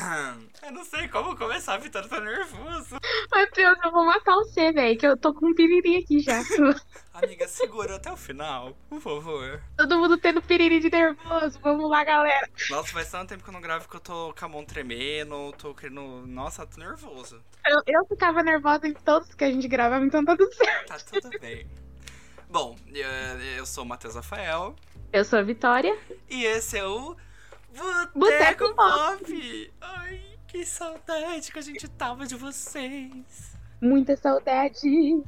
Eu não sei como começar, Vitor tá nervoso. Matheus, eu vou matar você, velho, que eu tô com um piriri aqui já. Amiga, segura até o final, por favor. Todo mundo tendo piriri de nervoso. Vamos lá, galera. Nossa, faz tanto tempo que eu não gravo que eu tô com a mão tremendo, tô querendo. Nossa, tô nervoso. Eu, eu ficava nervosa em todos que a gente gravava, então tá tudo certo. Tá tudo bem. Bom, eu, eu sou o Matheus Rafael. Eu sou a Vitória. E esse é o Boteco, Boteco Pop. Ai, que saudade que a gente tava de vocês. Muita saudade.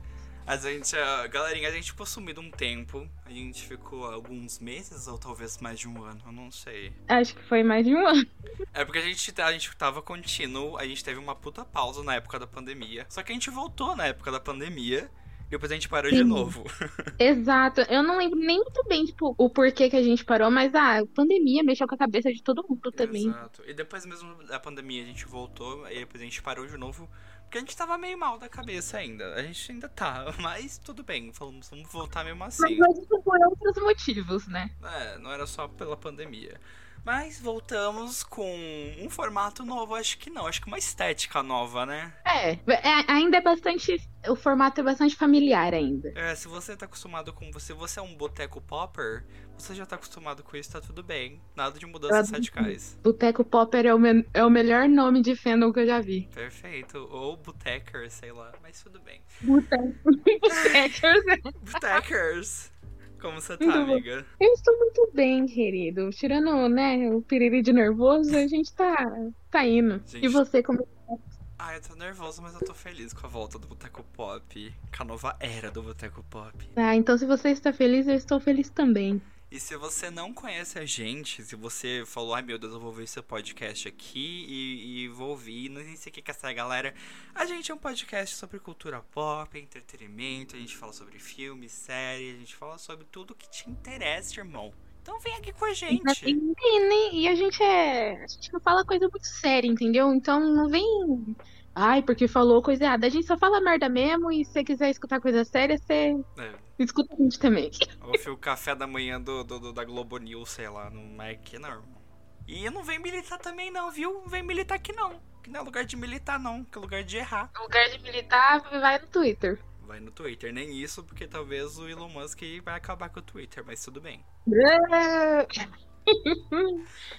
A gente, uh, galerinha, a gente ficou sumido um tempo. A gente ficou alguns meses ou talvez mais de um ano, eu não sei. Acho que foi mais de um ano. É porque a gente, a gente tava contínuo, a gente teve uma puta pausa na época da pandemia. Só que a gente voltou na época da pandemia. E depois a gente parou Sim. de novo. Exato. Eu não lembro nem muito bem, tipo, o porquê que a gente parou, mas ah, pandemia mexeu com a cabeça de todo mundo também. Exato. E depois mesmo da pandemia a gente voltou, e depois a gente parou de novo. Porque a gente tava meio mal da cabeça ainda. A gente ainda tá, mas tudo bem, vamos, vamos voltar mesmo assim. Mas isso por outros motivos, né? É, não era só pela pandemia. Mas voltamos com um formato novo, acho que não, acho que uma estética nova, né? É, é, ainda é bastante. O formato é bastante familiar ainda. É, se você tá acostumado com. Se você é um boteco popper, você já tá acostumado com isso, tá tudo bem. Nada de mudanças Eu- radicais. Boteco Popper é o, me- é o melhor nome de fandom que eu já vi. Perfeito. Ou botecker, sei lá, mas tudo bem. Boteco. Boteckers! Como você tá, bom. amiga? Eu estou muito bem, querido. Tirando, né, o piriri de nervoso, a gente tá, tá indo. Gente. E você, como. Ah, eu tô nervoso, mas eu tô feliz com a volta do Boteco Pop. Com a nova era do Boteco Pop. Ah, então se você está feliz, eu estou feliz também. E se você não conhece a gente, se você falou, ai meu Deus, eu vou ver seu podcast aqui e, e vou ouvir, não sei o que que é essa galera. A gente é um podcast sobre cultura pop, entretenimento, a gente fala sobre filmes, séries, a gente fala sobre tudo que te interessa, irmão. Então vem aqui com a gente. E, né, e a gente é. A gente não fala coisa muito séria, entendeu? Então não vem. Ai, porque falou coisa errada. A gente só fala merda mesmo e se você quiser escutar coisa séria, você É, escuta a gente também. o café da manhã do, do- do- da Globo News, sei lá, não é não, irmão. E não vem militar também não, viu? Não vem militar aqui não. Que não é lugar de militar não, que é lugar de errar. Lugar de militar, vai no Twitter. Vai no Twitter, nem isso, porque talvez o Elon Musk vai acabar com o Twitter, mas tudo bem.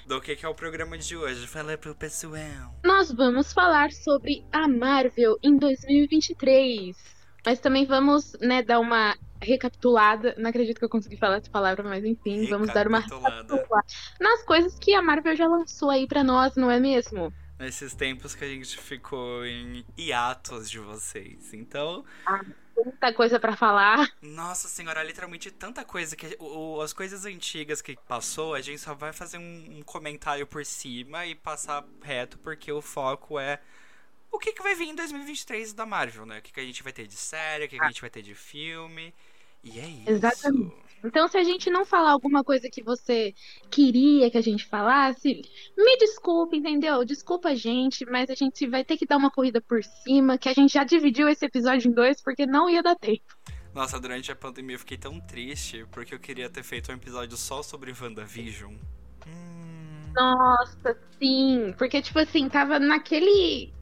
Do que, que é o programa de hoje? Fala pro pessoal. Nós vamos falar sobre a Marvel em 2023. Mas também vamos, né, dar uma recapitulada. Não acredito que eu consegui falar essa palavra, mas enfim, vamos dar uma Recapitulada. nas coisas que a Marvel já lançou aí pra nós, não é mesmo? Nesses tempos que a gente ficou em hiatos de vocês. Então, Muita coisa pra falar. nossa senhora, literalmente tanta coisa que o- o- as coisas antigas que passou, a gente só vai fazer um, um comentário por cima e passar reto, porque o foco é o que, que vai vir em 2023 da Marvel, né? O que, que a gente vai ter de série, o que, que a gente vai ter de filme. E é isso. Exatamente. Então, se a gente não falar alguma coisa que você queria que a gente falasse, me desculpe, entendeu? Desculpa a gente, mas a gente vai ter que dar uma corrida por cima, que a gente já dividiu esse episódio em dois, porque não ia dar tempo. Nossa, durante a pandemia eu fiquei tão triste porque eu queria ter feito um episódio só sobre WandaVision. Hum. Nossa, sim. Porque, tipo assim, tava naquele.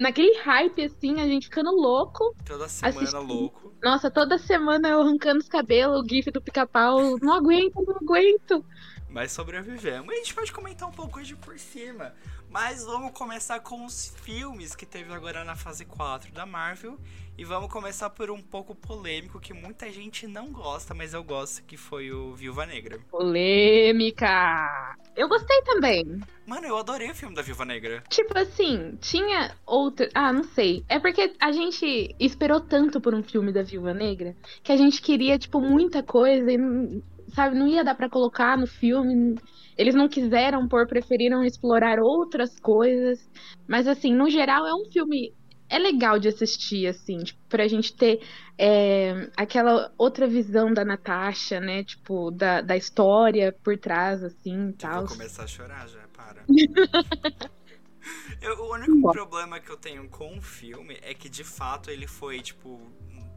Naquele hype, assim, a gente ficando louco. Toda semana louco. Nossa, toda semana eu arrancando os cabelos, o gif do pica-pau. Não aguento, não aguento. Mas sobrevivemos. E a gente pode comentar um pouco hoje por cima. Mas vamos começar com os filmes que teve agora na fase 4 da Marvel. E vamos começar por um pouco polêmico que muita gente não gosta, mas eu gosto, que foi o Viúva Negra. Polêmica. Eu gostei também. Mano, eu adorei o filme da Viúva Negra. Tipo assim, tinha outra. Ah, não sei. É porque a gente esperou tanto por um filme da Viúva Negra que a gente queria, tipo, muita coisa e, sabe, não ia dar pra colocar no filme. Eles não quiseram pôr, preferiram explorar outras coisas. Mas, assim, no geral, é um filme. É legal de assistir, assim, tipo, pra gente ter é, aquela outra visão da Natasha, né? Tipo, da, da história por trás, assim, e tal. vou começar a chorar já, para. Eu- o único Bom. problema que eu tenho com o filme é que, de fato, ele foi, tipo,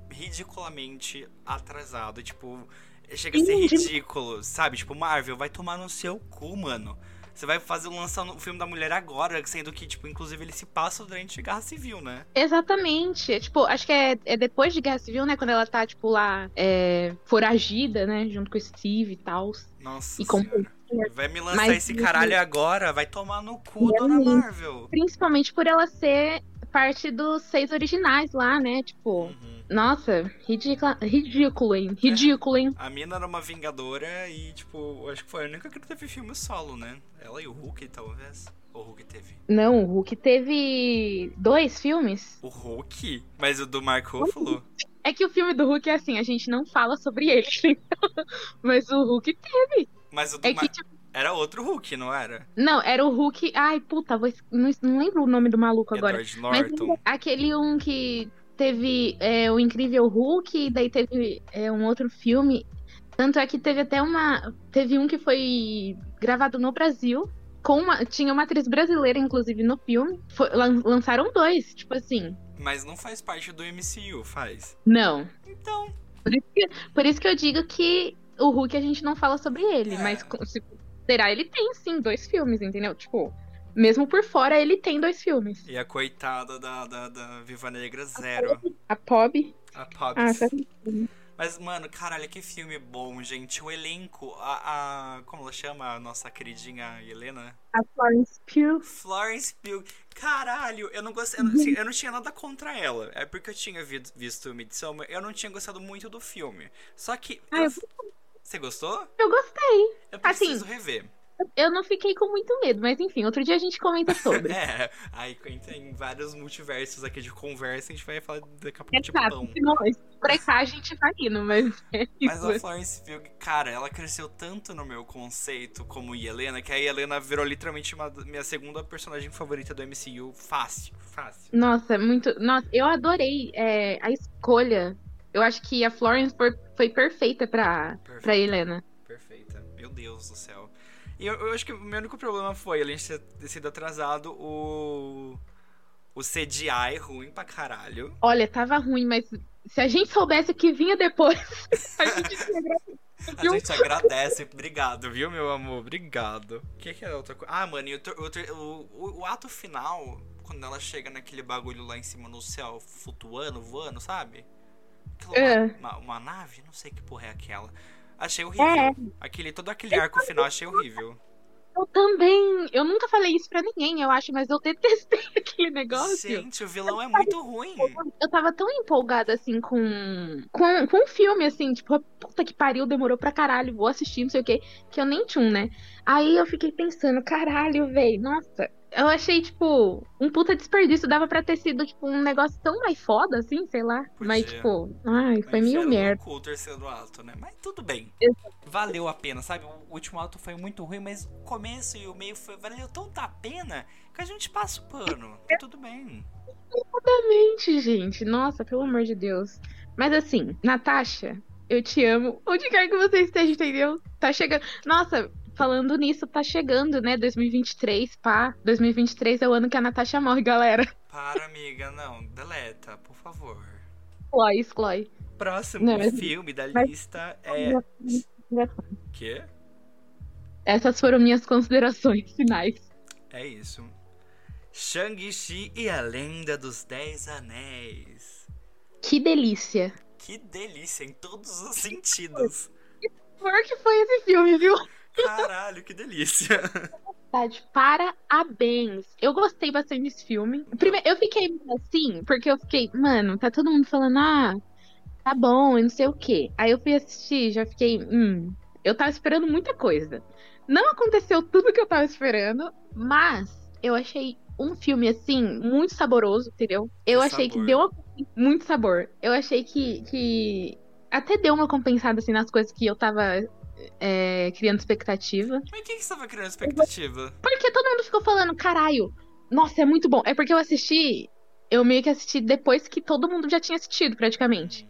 ridiculamente atrasado. Tipo, chega a ser ridículo, sabe? Tipo, Marvel, vai tomar no seu cu, mano. Você vai fazer lançar o filme da mulher agora, sendo que, tipo, inclusive ele se passa durante a Guerra Civil, né? Exatamente. É, tipo, acho que é, é depois de Guerra Civil, né? Quando ela tá, tipo, lá é, foragida, né? Junto com o Steve e tal. Nossa E com-. Vai me lançar Mas- esse caralho agora, vai tomar no cu, dona? Marvel. Principalmente por ela ser parte dos seis originais lá, né? Tipo, Uhum. Nossa, ridícula, ridículo, hein? Ridículo, hein? A mina era uma vingadora e, tipo, acho que foi a única que não teve filme solo, né? Ela e o Hulk, talvez. O Hulk teve. Não, o Hulk teve dois filmes. O Hulk? Mas o do Mark Ruffalo? É que o filme do Hulk é assim, a gente não fala sobre ele, entendeu? Mas o Hulk. Mas o do É Mar... que, tipo, Era outro Hulk, não era? não, era o Hulk. Ai, puta, vou... não, não lembro o nome do maluco agora. Edward Mas Norton. aquele um que teve é, o Incrível Hulk, e daí teve é, um outro filme. Tanto é que teve até uma. Teve um que foi gravado no Brasil. Com uma, tinha uma atriz brasileira, inclusive, no filme. Foi- lan- lançaram dois, tipo assim. Mas não faz parte do MCU, faz. Não. Então, Por isso que, por isso que eu digo que o Hulk a gente não fala sobre ele. É. Mas se considerar, ele tem sim dois filmes, entendeu? Tipo, mesmo por fora, ele tem dois filmes. e a coitada da, da, da Viva Negra, zero. A Pob. A Pops. Ah, tá. Mas, mano, caralho, que filme bom, gente. O elenco, a, a. Como ela chama? A nossa queridinha Helena? A Florence Pugh. Florence Pugh. Caralho, eu não gostei. Eu, não- assim, eu não tinha nada contra ela. É porque eu tinha vi- visto Midsommar. Eu não tinha gostado muito do filme. Só que. Ah, eu- eu- Você gostou? Eu gostei. Eu Assim, preciso rever. Eu não fiquei com muito medo, mas enfim, outro dia a gente comenta sobre. É, aí tem vários multiversos aqui de conversa, a gente vai falar daqui a pouco de pão. Se não, se brecar, a gente vai indo, mas é Mas a Florence Pugh, cara, ela cresceu tanto no meu conceito como Helena, que a Helena virou literalmente uma minha segunda personagem favorita do MCU. Fácil, fácil. Nossa, muito. Nossa, eu adorei é, a escolha. Eu acho que a Florence foi, foi perfeita pra, Perfeita. pra Helena. Perfeita. Meu Deus do céu. E eu, eu acho que o meu único problema foi, além de ter sido atrasado, o. O CGI ruim pra caralho. Olha, tava ruim, mas se a gente soubesse o que vinha depois, a gente A gente agradece. Obrigado, viu, meu amor? Obrigado. O que, que é outra coisa? Ah, mano, e o, o, o, ato final, quando ela chega naquele bagulho lá em cima no céu, flutuando, voando, sabe? Aquilo É. uma, uma nave? Não sei que porra é aquela. Achei horrível. É. Aquele, todo aquele arco final achei horrível. Eu também. Eu nunca falei isso pra ninguém, eu acho, mas eu detestei aquele negócio. Gente, o vilão é muito ruim. Eu tava tão empolgada, assim, com, com, com o filme, assim, tipo, puta que pariu, demorou pra caralho, vou assistir, não sei o quê, que eu nem tchum, né? Aí eu fiquei pensando, caralho, véi, nossa. Eu achei, tipo, um puta desperdício, dava pra ter sido, tipo, um negócio tão mais foda, assim, sei lá. Mas, Podia. tipo, ai, foi Mas meio merda. o terceiro ato, né? Mas tudo bem. Valeu a pena, sabe? O último ato foi muito ruim, mas o começo e o meio foi, valeu tanto a pena que a gente passa o pano. Tá tudo bem. Exatamente, gente. Nossa, pelo amor de Deus. Mas assim, Natasha, eu te amo. Onde quer que você esteja, entendeu? Tá chegando. Nossa, falando nisso, tá chegando, né? 2023, pá. 2023 é o ano que a Natasha morre, galera. Para, amiga, não. Deleta, por favor. Chloe, exclui. Próximo Não, mas- filme da mas- lista é. Quê? Essas foram minhas considerações finais. É isso. Shang-Chi e a Lenda dos Dez Anéis. Que delícia. Que delícia em todos os sentidos. Por que foi esse filme, viu? Caralho, que delícia. Parabéns. Eu gostei bastante desse filme. Primeiro, eu fiquei assim, porque eu fiquei, mano, tá todo mundo falando, ah, tá bom, e não sei o quê. Aí eu fui assistir, já fiquei, hum, eu tava esperando muita coisa. Não aconteceu tudo que eu tava esperando, mas eu achei um filme, assim, muito saboroso, entendeu? Eu Que achei sabor. que deu uma- muito sabor. Eu achei que, que até deu uma compensada, assim, nas coisas que eu tava é, criando expectativa. Mas o que, tava criando expectativa? Porque todo mundo ficou falando, caralho, nossa, é muito bom. É porque eu assisti, eu meio que assisti depois que todo mundo já tinha assistido, praticamente.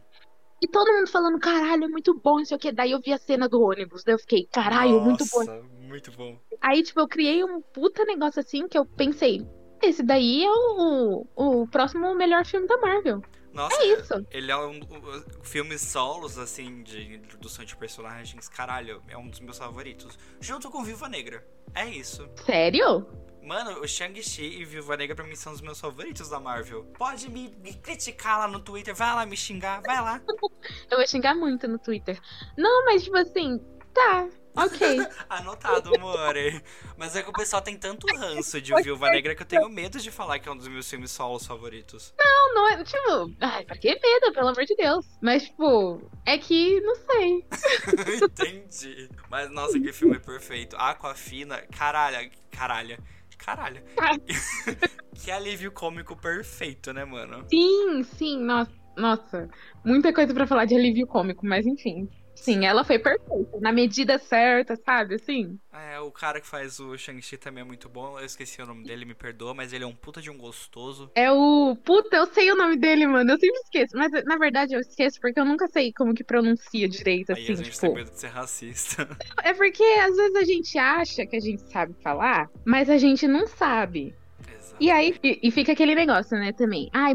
E todo mundo falando, caralho, é muito bom, não sei o que. Daí eu vi a cena do ônibus, daí eu fiquei, caralho, muito bom. Nossa, muito bom. Aí, tipo, eu criei um puta negócio assim que eu pensei, esse daí é o, o próximo melhor filme da Marvel. Nossa, É isso. ele é um, um filmes solos, assim, de introdução de personagens, caralho, é um dos meus favoritos. Junto com Viva Negra. É isso. Sério? Mano, o Shang-Chi e Viúva Negra pra mim são os meus favoritos da Marvel. Pode me, me criticar lá no Twitter, vai lá me xingar, vai lá. Eu vou xingar muito no Twitter. Não, mas tipo assim, tá, ok. Anotado, amore. Mas é que o pessoal tem tanto ranço de Viúva Negra que eu tenho medo de falar que é um dos meus filmes solos favoritos. Não, não é, tipo, ai, pra que medo, pelo amor de Deus. Mas, tipo, é que, não sei. Entendi. Mas, nossa, que filme perfeito. Aquafina, caralho, caralho. Caralho. que alívio cômico perfeito, né, mano? Sim, sim, nossa, nossa. Muita coisa pra falar de alívio cômico, mas enfim. Sim, ela foi perfeita, na medida certa, sabe, assim? É, o cara que faz o Shang-Chi também é muito bom. Eu esqueci o nome dele, me perdoa, mas ele é um puta de um gostoso. É o. Puta, eu sei o nome dele, mano. Eu sempre esqueço. Mas na verdade eu esqueço porque eu nunca sei como que pronuncia direito, Aí assim, a gente tipo. tem medo de ser racista. É porque às vezes a gente acha que a gente sabe falar, mas a gente não sabe. E aí e, e fica aquele negócio, né, também. Ai,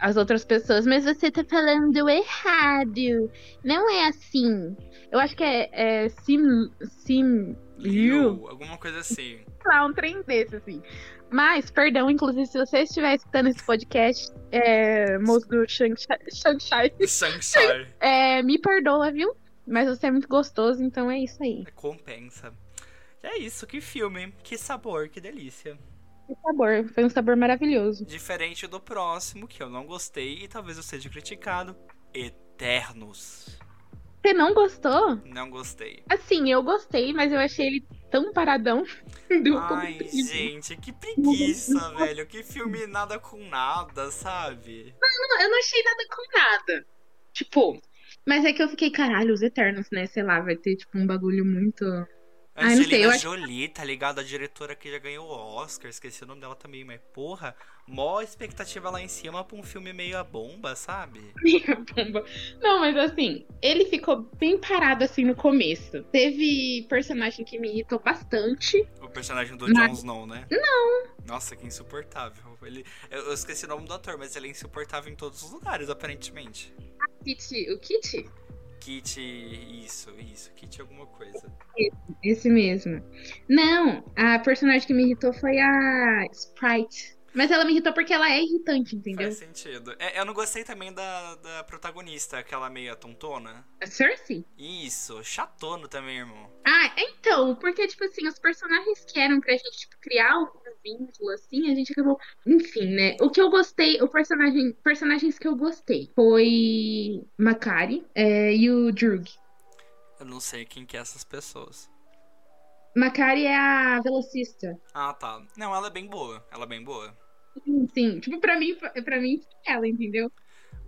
as outras pessoas, mas você tá falando errado. Não é assim. Eu acho que é, é sim, sim, Liu, alguma coisa assim. lá, um trem desse, assim. Mas, perdão, inclusive, se você estiver escutando esse podcast, é, moço do Shang-Chi, Shang-Chi. é, me perdoa, viu? Mas você é muito gostoso, então é isso aí. Compensa. É isso, que filme, que sabor, que delícia. Que sabor, foi um sabor maravilhoso. Diferente do próximo, que eu não gostei e talvez eu seja criticado. Eternos. Você não gostou? Não gostei. Assim, eu gostei, mas eu achei ele tão paradão. Deu Ai, gente, que preguiça, velho. Que filme nada com nada, sabe? Não, eu não achei nada com nada. Tipo, mas é que eu fiquei, caralho, os Eternos, né? Sei lá, vai ter, tipo, um bagulho muito. Sei, Angelina acho- Jolie, tá ligado? A diretora que já ganhou o Oscar, esqueci o nome dela também, mas porra, mó expectativa lá em cima pra um filme meio a bomba, sabe? Minha bomba. Não, mas assim, ele ficou bem parado assim no começo. Teve personagem que me irritou bastante. O personagem do Mas- Jon Snow, né? Não! Nossa, que insuportável. Ele, eu, eu esqueci o nome do ator, mas ele é insuportável em todos os lugares, aparentemente. Kit, o Kit? Kit, isso, isso, Kit alguma coisa. Esse mesmo. Não, a personagem que me irritou foi a Sprite. Mas ela me irritou porque ela é irritante, entendeu? Faz sentido. É, eu não gostei também da, da protagonista, aquela meia tontona. A Cersei? Isso, chatono também, irmão. Ah, então, porque, tipo assim, os personagens que eram pra gente tipo, criar um vínculo, assim, a gente acabou. Enfim, né? O que eu gostei, o personagem. Personagens que eu gostei foi Makari é, e o Drug. Eu não sei quem que é essas pessoas. Makari é a velocista. Ah, tá. Não, ela é bem boa. Ela é bem boa. Sim, sim. Tipo, pra mim, pra mim, ela, entendeu?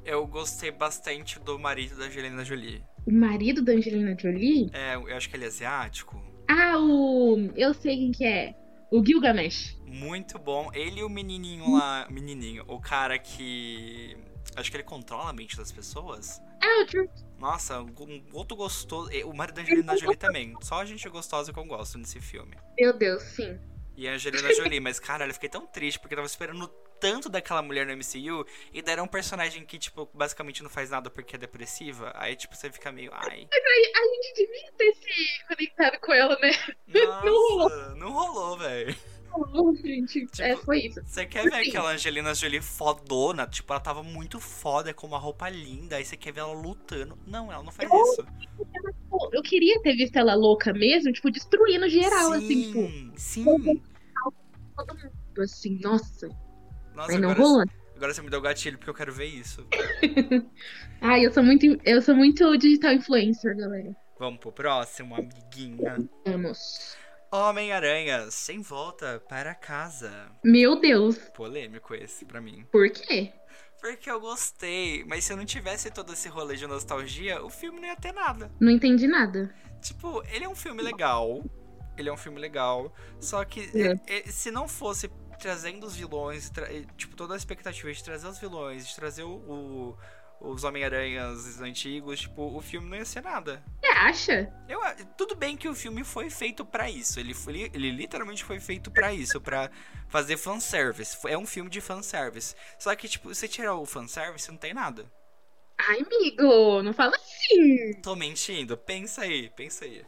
Eu gostei bastante do marido da Angelina Jolie. O marido da Angelina Jolie? É, eu acho que ele é asiático. Ah, o. Eu sei quem que é. O Gilgamesh. Muito bom. Ele e o menininho lá. Menininho. O cara que. Acho que ele controla a mente das pessoas. Ah, o Drug. Nossa, um outro gostoso. O marido da Angelina Jolie também. Só a gente gostosa que eu gosto nesse filme. Meu Deus, sim. E a Angelina Jolie, mas caralho, eu fiquei tão triste porque eu tava esperando tanto daquela mulher no MCU e deram um personagem que, tipo, basicamente não faz nada porque é depressiva. Aí, tipo, você fica meio, ai. A gente devia ter se conectado com ela, né? Nossa, não rolou, velho. Gente. Tipo, é, foi isso. Você quer ver Assim. aquela Angelina Jolie fodona? Tipo, ela tava muito foda, com uma roupa linda. Aí você quer ver ela lutando. Não, ela não faz isso. Pô, eu queria ter visto ela louca mesmo, tipo, destruindo geral, assim, tipo, sim, sim. todo mundo, assim, nossa. Nossa, Mas não agora, agora você me deu gatilho porque eu quero ver isso. Ai, eu sou muito, eu sou muito digital influencer, galera. Vamos pro próximo, amiguinha. Vamos. Homem-Aranha, sem volta para casa. Meu Deus, Polêmico esse pra mim. por quê? Porque eu gostei, mas se eu não tivesse todo esse rolê de nostalgia, o filme não ia ter nada. Não entendi nada. Tipo, ele é um filme legal. Ele é um filme legal. Só que É. se não fosse trazendo os vilões, tra- tipo, toda a expectativa de trazer os vilões, de trazer o, o, os Homem-Aranhas antigos, tipo, o filme não ia ser nada. Você acha? Eu, tudo bem que o filme foi feito para isso. Ele, foi, ele literalmente foi feito para isso, para fazer fanservice. É um filme de fanservice. Só que, tipo, você tirar o fanservice, não tem nada. Ai, amigo, não fala assim. Tô mentindo. Pensa aí, pensa aí.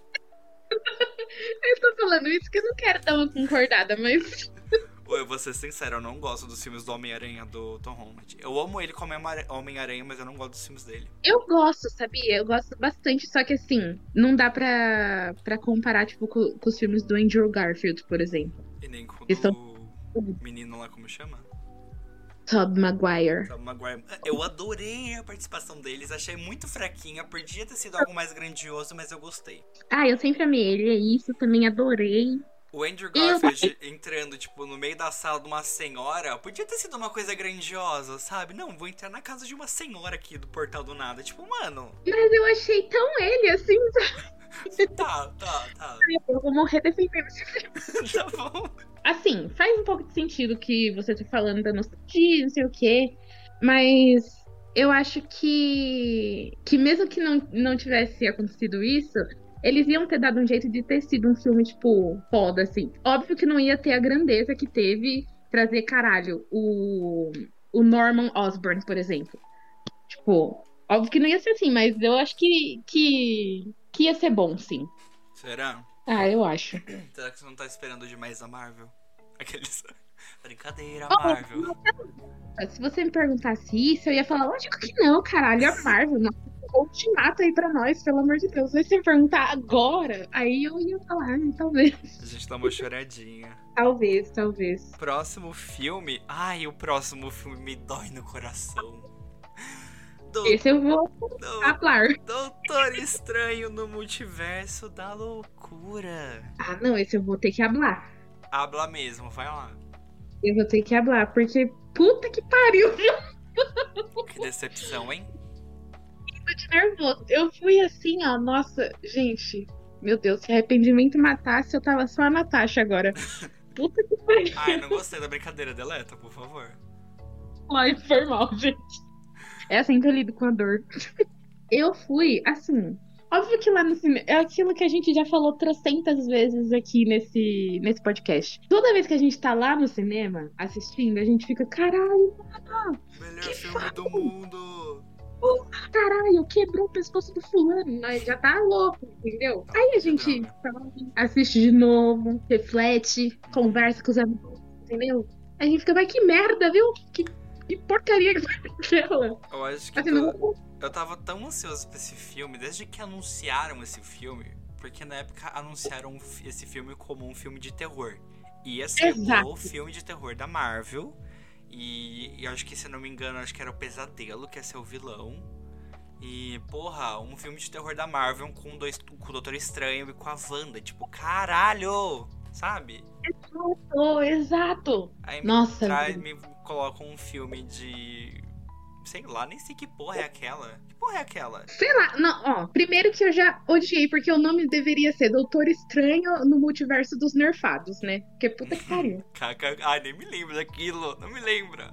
eu tô falando isso que eu não quero dar uma concordada, mas. Eu vou ser sincero, eu não gosto dos filmes do Homem-Aranha do Tom Holland. Eu amo ele como Homem-Aranha, mas eu não gosto dos filmes dele. Eu gosto, sabia? Eu gosto bastante, só que assim, não dá pra, pra comparar, tipo, com, com os filmes do Andrew Garfield, por exemplo. E nem com o Estão... menino lá, como chama? Tob Maguire. Tob Maguire. Eu adorei a participação deles, achei muito fraquinha. Podia ter sido algo mais grandioso, mas eu gostei. Ah, eu sempre amei ele, é isso, também adorei. O Andrew Garfield entrando, tipo, no meio da sala de uma senhora, podia ter sido uma coisa grandiosa, sabe? Não, vou entrar na casa de uma senhora aqui do portal do nada. Tipo, mano. Mas eu achei tão ele assim. tá, tá, tá. Eu vou morrer defendendo esse filme. tá bom. Assim, faz um pouco de sentido que você tá falando da nostalgia, não sei o quê. Mas eu acho que. Que mesmo que não, não tivesse acontecido isso, eles iam ter dado um jeito de ter sido um filme, tipo, foda, assim. Óbvio que não ia ter a grandeza que teve trazer, caralho, o, o Norman Osborn, por exemplo. Tipo, óbvio que não ia ser assim, mas eu acho que, que, que ia ser bom, sim. Será? Ah, eu acho. Será que você não tá esperando demais a Marvel? Aqueles. Brincadeira, Marvel. Se você me perguntasse isso, eu ia falar, lógico que não, caralho, a Marvel. Não ultimato aí pra nós, pelo amor de Deus. Se você perguntar agora, aí eu ia falar, hum, talvez. A gente dá uma choradinha. talvez, talvez. Próximo filme. Ai, o próximo filme me dói no coração. Esse eu vou falar. Doutor Estranho no Multiverso da Loucura. Ah, não, esse eu vou ter que hablar. Habla mesmo, vai lá. Eu vou ter que hablar, porque puta que pariu? Que decepção, hein? De nervoso. Eu fui assim, ó, nossa, gente, meu Deus, se arrependimento matasse, eu tava só a Natasha agora. Puta que pariu. Ai, não gostei da brincadeira, deleta, por favor. Ai, foi mal, gente. É assim que eu lido com a dor. Eu fui, assim, Óbvio que lá no cinema. É aquilo que a gente já falou trocentas vezes aqui nesse, nesse podcast. Toda vez que a gente tá lá no cinema assistindo, a gente fica, caralho, mano. Melhor filme do mundo caralho, quebrou o pescoço do fulano, nós já tá louco, entendeu? Aí a gente assiste de novo, reflete, conversa com os amigos, entendeu? Aí a gente fica, mas que merda, viu? Que, que porcaria que foi aquela. Eu acho que. Assim, não... Eu tava tão ansioso pra esse filme, desde que anunciaram esse filme, porque na época anunciaram esse filme como um filme de terror. Ia ser Exato. o filme de terror da Marvel. E, e acho que, se não me engano, acho que era o Pesadelo, que ia ser o vilão. E, porra, um filme de terror da Marvel com, dois, com o Doutor Estranho e com a Wanda. Tipo, caralho! Sabe? Exato, exato. Aí Nossa, me, traz, me coloca um filme de sei lá, nem sei que porra é aquela. Que porra é aquela? Sei lá, não, ó. Primeiro que eu já odiei, porque o nome deveria ser Doutor Estranho no Multiverso dos Nerfados, né? Porque puta que pariu. Ai, nem me lembro daquilo, não me lembra.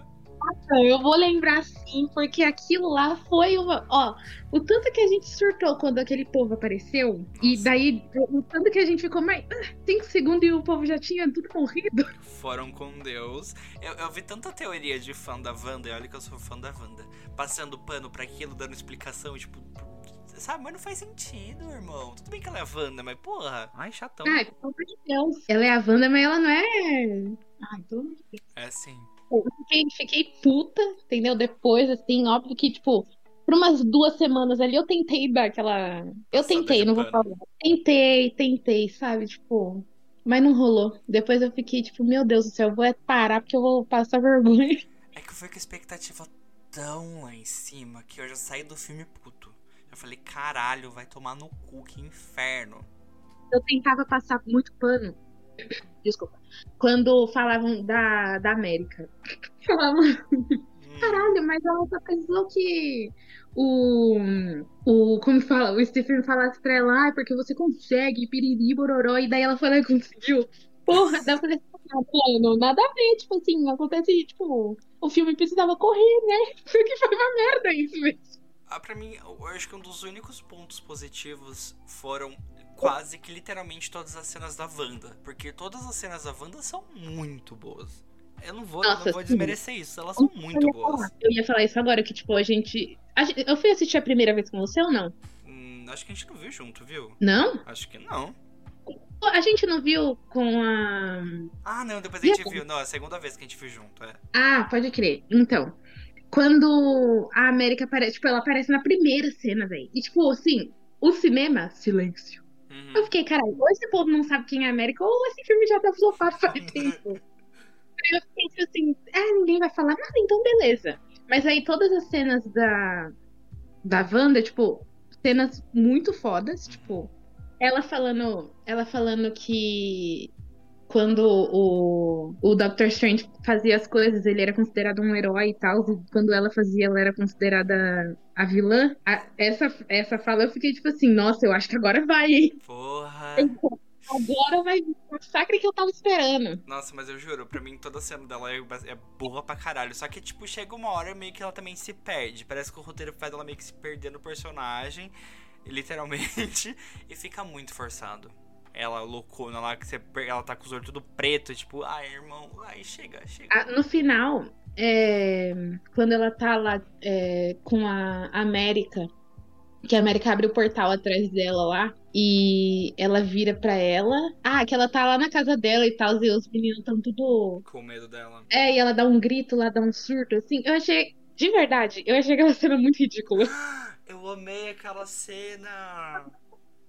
Eu vou lembrar sim, porque aquilo lá foi uma. Ó, o tanto que a gente surtou quando aquele povo apareceu, Nossa. e daí o tanto que a gente ficou mais. 5 segundos e o povo já tinha tudo morrido. Foram com Deus. Eu, eu vi tanta teoria de fã da Wanda, e olha que eu sou fã da Wanda, passando pano para aquilo, dando explicação, tipo, Sabe, mas não faz sentido, irmão. Tudo bem que ela é a Wanda, mas porra. Ai, chatão. Ai, pelo amor de Deus. Ela é a Wanda, mas ela não é. Ai, pelo amor de Deus. É sim. Eu fiquei, fiquei puta, entendeu? Depois, assim, óbvio que, tipo, por umas duas semanas ali eu tentei dar aquela. Eu tentei, não vou falar. Tentei, tentei, sabe? Tipo. Mas não rolou. Depois eu fiquei, tipo, meu Deus do céu, eu vou é parar porque eu vou passar vergonha. É que eu fui com a expectativa tão lá em cima que eu já saí do filme puto. Eu falei, caralho, vai tomar no cu, que inferno. Eu tentava passar muito pano Desculpa. Quando falavam da, da América. Falavam. Hum. Caralho, mas ela só precisou que o. o como fala? O Stephen falasse pra ela, ah, porque você consegue, piriri, bororó, e daí ela foi lá e conseguiu. Porra, daí eu falei, mano, nada a ver, tipo assim, acontece, tipo, o filme precisava correr, né? Porque foi uma merda isso mesmo. Ah, pra mim, eu acho que um dos únicos pontos positivos foram quase que literalmente todas as cenas da Wanda. Porque todas as cenas da Wanda são muito boas. Eu não vou, Nossa, não vou sim. desmerecer isso, elas são muito eu ia boas. falar. Eu ia falar isso agora, que, tipo, a gente. Eu fui assistir a primeira vez com você ou não? Hum, acho que a gente não viu junto, viu? Não? Acho que não. A gente não viu com a. Ah, não, depois a gente viu. Não, é a segunda vez que a gente viu junto, é. Ah, pode crer. Então, quando a América aparece, tipo, ela aparece na primeira cena, velho. E, tipo, assim, o cinema, silêncio. Uhum. Eu fiquei, caralho, ou esse povo não sabe quem é América, ou esse filme já tá flopado faz tempo. Aí eu fiquei, tipo assim, ah, ninguém vai falar nada, então beleza. Mas aí todas as cenas da, da Wanda, tipo, cenas muito fodas, tipo, ela falando, ela falando que quando o, o Doctor Strange fazia as coisas, ele era considerado um herói e tal, e quando ela fazia, ela era considerada a vilã. A- essa, essa fala eu fiquei tipo assim, nossa, eu acho que agora vai, hein? Porra. Agora vai vir o massacre que eu tava esperando. Nossa, mas eu juro, pra mim toda cena dela é, é boa pra caralho. Só que, tipo, chega uma hora meio que ela também se perde. Parece que o roteiro faz ela meio que se perder no personagem, literalmente, e fica muito forçado. Ela loucona lá, que você, ela tá com os olhos tudo preto, tipo, ai, irmão, ai, chega, chega. Ah, no final, é, quando ela tá lá é, com a América, que a América abre o portal atrás dela lá, e ela vira pra ela. Ah, que ela tá lá na casa dela e tal, e os meninos tão tudo. Com medo dela. É, e ela dá um grito lá, dá um surto, assim. Eu achei, de verdade, eu achei aquela cena muito ridícula. Eu amei aquela cena.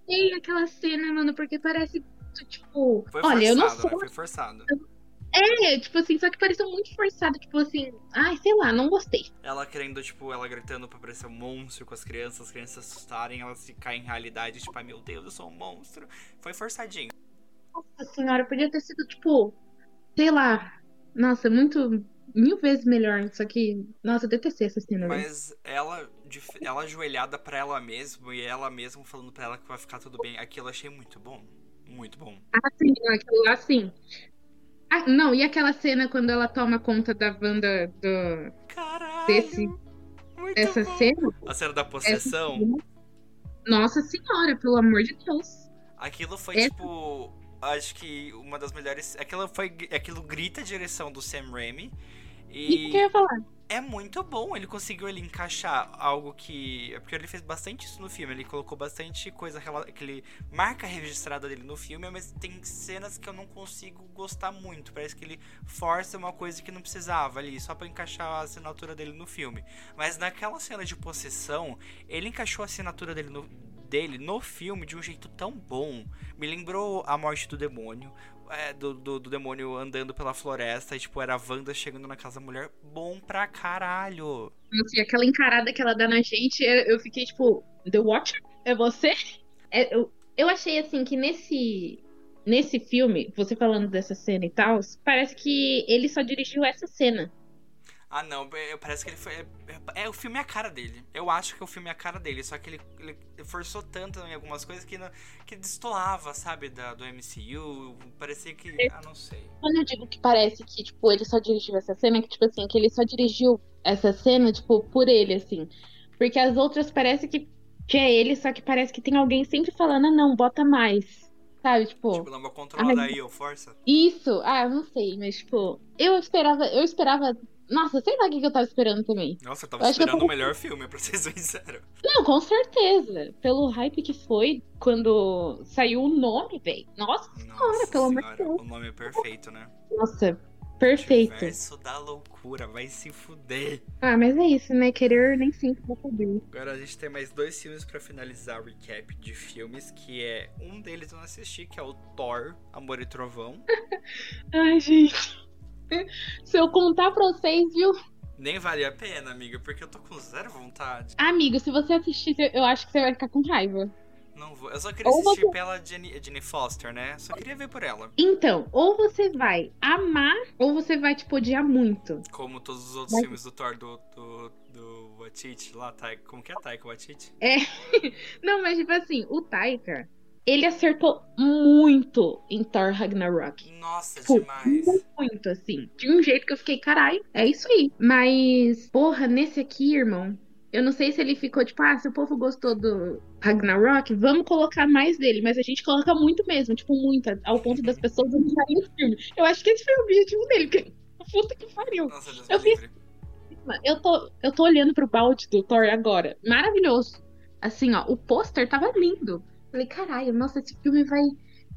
E aquela cena, mano, porque parece, tipo. Foi olha, eu não sou né? Foi forçado. É, tipo assim, só que pareceu muito forçado, tipo assim, ai, sei lá, não gostei. Ela querendo, tipo, ela gritando pra parecer um monstro com as crianças, as crianças se assustarem, ela se cai em realidade, tipo, ai meu Deus, eu sou um monstro. Foi forçadinho. Nossa senhora, podia ter sido, tipo, sei lá, nossa, muito, mil vezes melhor, só que, nossa, eu detestei essa cena. Mas ela, de- ela ajoelhada pra ela mesma e ela mesma falando pra ela que vai ficar tudo bem, aquilo eu achei muito bom. Muito bom. Ah, sim, aquilo lá, sim. Ah, não, e aquela cena quando ela toma conta da Wanda do, Caralho! desse, dessa bom. cena? A cena da Essa possessão, cena- Nossa senhora, pelo amor de Deus. aquilo foi Essa- tipo. Acho que uma das melhores. Aquilo foi. Aquilo grita a direção do Sam Raimi. E o que eu ia falar? é muito bom. Ele conseguiu ele encaixar algo que. É porque ele fez bastante isso no filme. Ele colocou bastante coisa que ele marca registrada dele no filme, mas tem cenas que eu não consigo gostar muito. Parece que ele força uma coisa que não precisava ali, só pra encaixar a assinatura dele no filme. Mas naquela cena de possessão, ele encaixou a assinatura dele no, dele no filme de um jeito tão bom. Me lembrou a morte do demônio. é, do, do, do demônio andando pela floresta e, tipo, era a Wanda chegando na casa da mulher. Bom pra caralho. E aquela encarada que ela dá na gente, eu eu fiquei tipo, The Watcher? É você? É, eu, eu achei assim que nesse nesse filme, você falando dessa cena e tal, parece que ele só dirigiu essa cena. Ah, não, é- parece que ele foi. É, é- o filme é a cara dele. Eu acho que o filme é a cara dele, só que ele, ele forçou tanto em algumas coisas que, não- que destoava, sabe, da, do MCU. Parecia que. Ah, não sei. Quando eu digo que parece que, tipo, ele só dirigiu essa cena, é que, tipo assim, que ele só dirigiu essa cena, tipo, por ele, assim. Porque as outras parece que, que é ele, só que parece que tem alguém sempre falando, ah, não, bota mais. Sabe, tipo. Tipo, dá uma controlada aí, ô, força. Isso, ah, eu não sei, mas tipo, eu esperava, eu esperava. Nossa, sei lá o que eu tava esperando também. Nossa, eu Eu tava eu esperando o tava- melhor filme, pra ser sincero. Não, com certeza. Pelo hype que foi quando saiu o nome, velho. Nossa, Nossa pelo amor de senhora, Deus. o nome é perfeito, né? nossa, perfeito. Verso da loucura, vai se fuder. Ah, mas é isso, né? Querer nem sempre vai poder. Agora a gente tem mais dois filmes pra finalizar o recap de filmes, que é um deles eu não assisti, que é o Thor, Amor e Trovão. Ai, gente. Se eu contar pra vocês, viu? Nem vale a pena, amiga, porque eu tô com zero vontade. Amigo, se você assistir, eu acho que você vai ficar com raiva. Não vou. Eu só queria Ou assistir você- pela Jenny, Jenny Foster, né? Só queria ver por ela. Então, ou você vai amar, ou você vai, tipo, odiar muito. Como todos os outros Mas- filmes do Thor do, do, do Watiti lá, Taika. Como que é Taika Watiti? Não, mas tipo assim, o Taika, ele acertou muito em Thor Ragnarok. Nossa, Tipo, demais. Muito, assim. De um jeito que eu fiquei, caralho, é isso aí. Mas, porra, nesse aqui, irmão, eu não sei se ele ficou tipo, ah, se o povo gostou do Ragnarok, vamos colocar mais dele. Mas a gente coloca muito mesmo, tipo, muito, ao ponto das pessoas não saírem do filme. Eu acho que esse foi o objetivo dele, porque puta que pariu. Nossa, Deus Eu fiz- livre. Eu tô, eu tô olhando pro balde do Thor agora. Maravilhoso. Assim, ó, o pôster tava lindo. Falei, caralho, nossa, esse filme vai.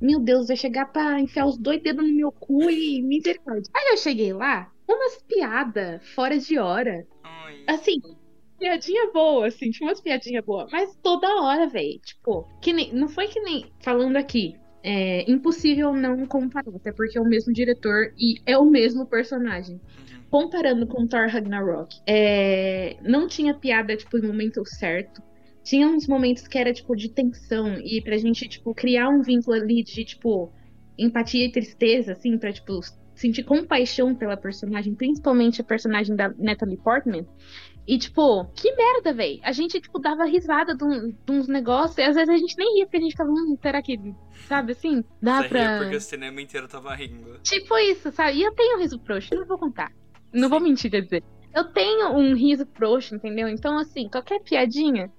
Meu Deus, vai chegar pra enfiar os dois dedos no meu cu e misericórdia. Aí eu cheguei lá, umas piadas fora de hora. Ai. Assim, piadinha boa, assim, tinha umas piadinhas boas, mas toda hora, velho. Tipo, que nem. Não foi que nem. Falando aqui. É impossível não comparar, até porque é o mesmo diretor e é o mesmo personagem Uhum. comparando com Thor Ragnarok, é, não tinha piada, tipo, no momento certo. Tinha uns momentos que era, tipo, de tensão e pra gente, tipo, criar um vínculo ali de, tipo, empatia e tristeza, assim, pra, tipo, sentir compaixão pela personagem, principalmente a personagem da Natalie Portman. E, tipo, que merda, véi. A gente, tipo, dava risada de, um- de uns negócios e às vezes a gente nem ria porque a gente ficava, hum, será que, sabe, assim? Dá Você pra... ria porque o cinema inteiro tava rindo. Tipo isso, sabe? E eu tenho riso frouxo, não vou contar. Não vou Sim. mentir, quer dizer. Eu tenho um riso frouxo, entendeu? Então, assim, qualquer piadinha,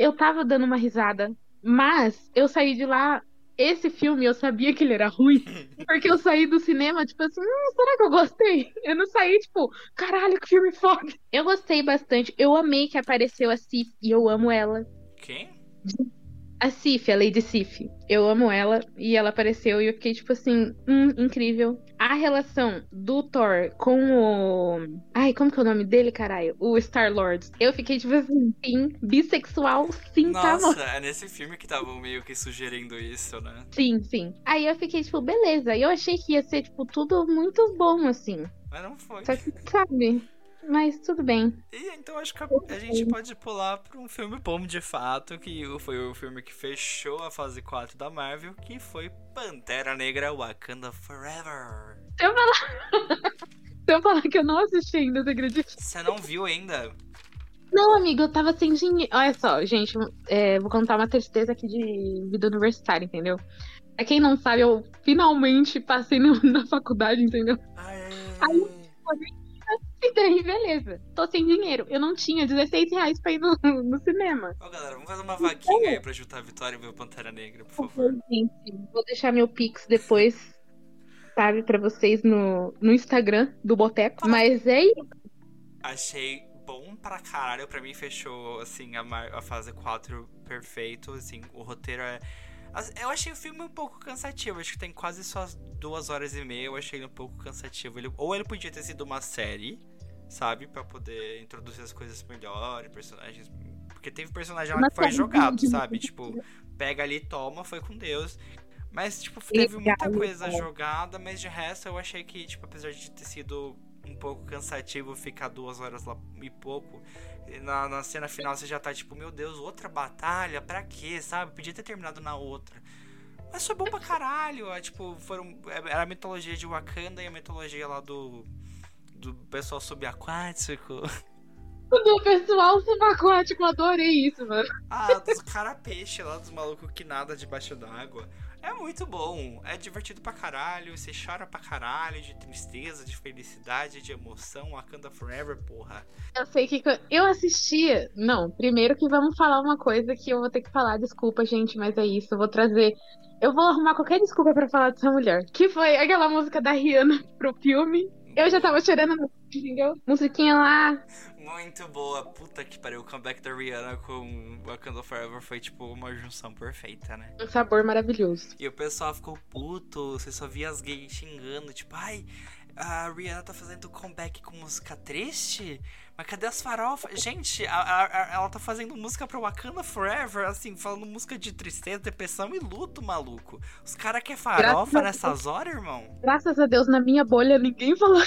eu tava dando uma risada. Mas eu saí de lá. Esse filme eu sabia que ele era ruim. Porque eu saí do cinema, tipo assim, hum, será que eu gostei? Eu não saí, tipo, caralho, que filme foda. Eu gostei bastante. Eu amei que apareceu a Sif e eu amo ela. Quem? A Sif, a Lady Sif. Eu amo ela e ela apareceu e eu fiquei tipo assim, hum, incrível. A relação do Thor com o. Ai, como que é o nome dele, caralho? O Star-Lord. Eu fiquei tipo assim, sim, bissexual, sim, tá bom. Nossa, é nesse filme que estavam meio que sugerindo isso, né? Sim, sim. Aí eu fiquei tipo, beleza. E eu achei que ia ser, tipo, tudo muito bom, assim. Mas não foi. Só que, sabe? Mas tudo bem. E então acho que a, a gente pode pular pra um filme bom de fato, que foi o filme que fechou a fase 4 da Marvel, que foi Pantera Negra Wakanda Forever. Se eu falar. Se eu falar que eu não assisti ainda, você acredita? Você não viu ainda? Não, amigo, eu tava sem dinheiro. Olha só, gente, é, vou contar uma tristeza aqui de vida universitária, entendeu? Pra quem não sabe, eu finalmente passei na faculdade, entendeu? Aê. E daí, beleza. Tô sem dinheiro. Eu não tinha 16 reais pra ir no, no cinema. Ó, galera, vamos fazer uma vaquinha aí pra juntar a vitória e ver o Pantera Negra, por favor. Gente, vou deixar meu Pix depois, sabe, pra vocês no, no Instagram do Boteco. Mas é isso. Achei bom pra caralho. Pra mim, fechou, assim, a, a fase 4 perfeito. Assim, o roteiro é. Eu achei o filme um pouco cansativo. Acho que tem quase só duas horas e meia. Eu achei ele um pouco cansativo. Ele- ou ele podia ter sido uma série, sabe? Pra poder introduzir as coisas melhor, personagens. Porque teve personagem lá que foi jogado, sabe? Tipo, pega ali, toma, foi com Deus. Mas, tipo, teve muita coisa legal. jogada, mas de resto eu achei que, tipo, apesar de ter sido um pouco cansativo ficar duas horas lá e pouco, na, na cena final você já tá tipo, meu Deus, outra batalha? Pra quê, sabe? Podia ter terminado na outra. Mas foi bom pra caralho. é, tipo, foram. Era a mitologia de Wakanda e a mitologia lá do. Do pessoal subaquático. Do pessoal subaquático, adorei isso, mano. Ah, dos cara-peixe lá, dos malucos que nada debaixo d'água. É muito bom. É divertido pra caralho. Você chora pra caralho de tristeza, de felicidade, de emoção. Wakanda Forever, porra. Eu sei que. Eu assistia. Não, primeiro que vamos falar uma coisa que eu vou ter que falar. Desculpa, gente, mas é isso. Eu vou trazer. Eu vou arrumar qualquer desculpa pra falar dessa mulher. Que foi aquela música da Rihanna pro filme. Eu já tava chorando, no- entendeu? Musiquinha lá. Muito boa. Puta que pariu. O comeback da Rihanna com Wakanda Forever foi tipo uma junção perfeita, né? Um sabor maravilhoso. E o pessoal ficou puto. Você só via as gays xingando, tipo, ai. A Rihanna tá fazendo comeback com música triste? Mas cadê as farofas? Gente, a- a- ela tá fazendo música pro Wakanda Forever, assim, falando música de tristeza, depressão e luto, maluco. Os caras querem farofa Graças nessas horas, irmão? Graças a Deus, na minha bolha, ninguém falou.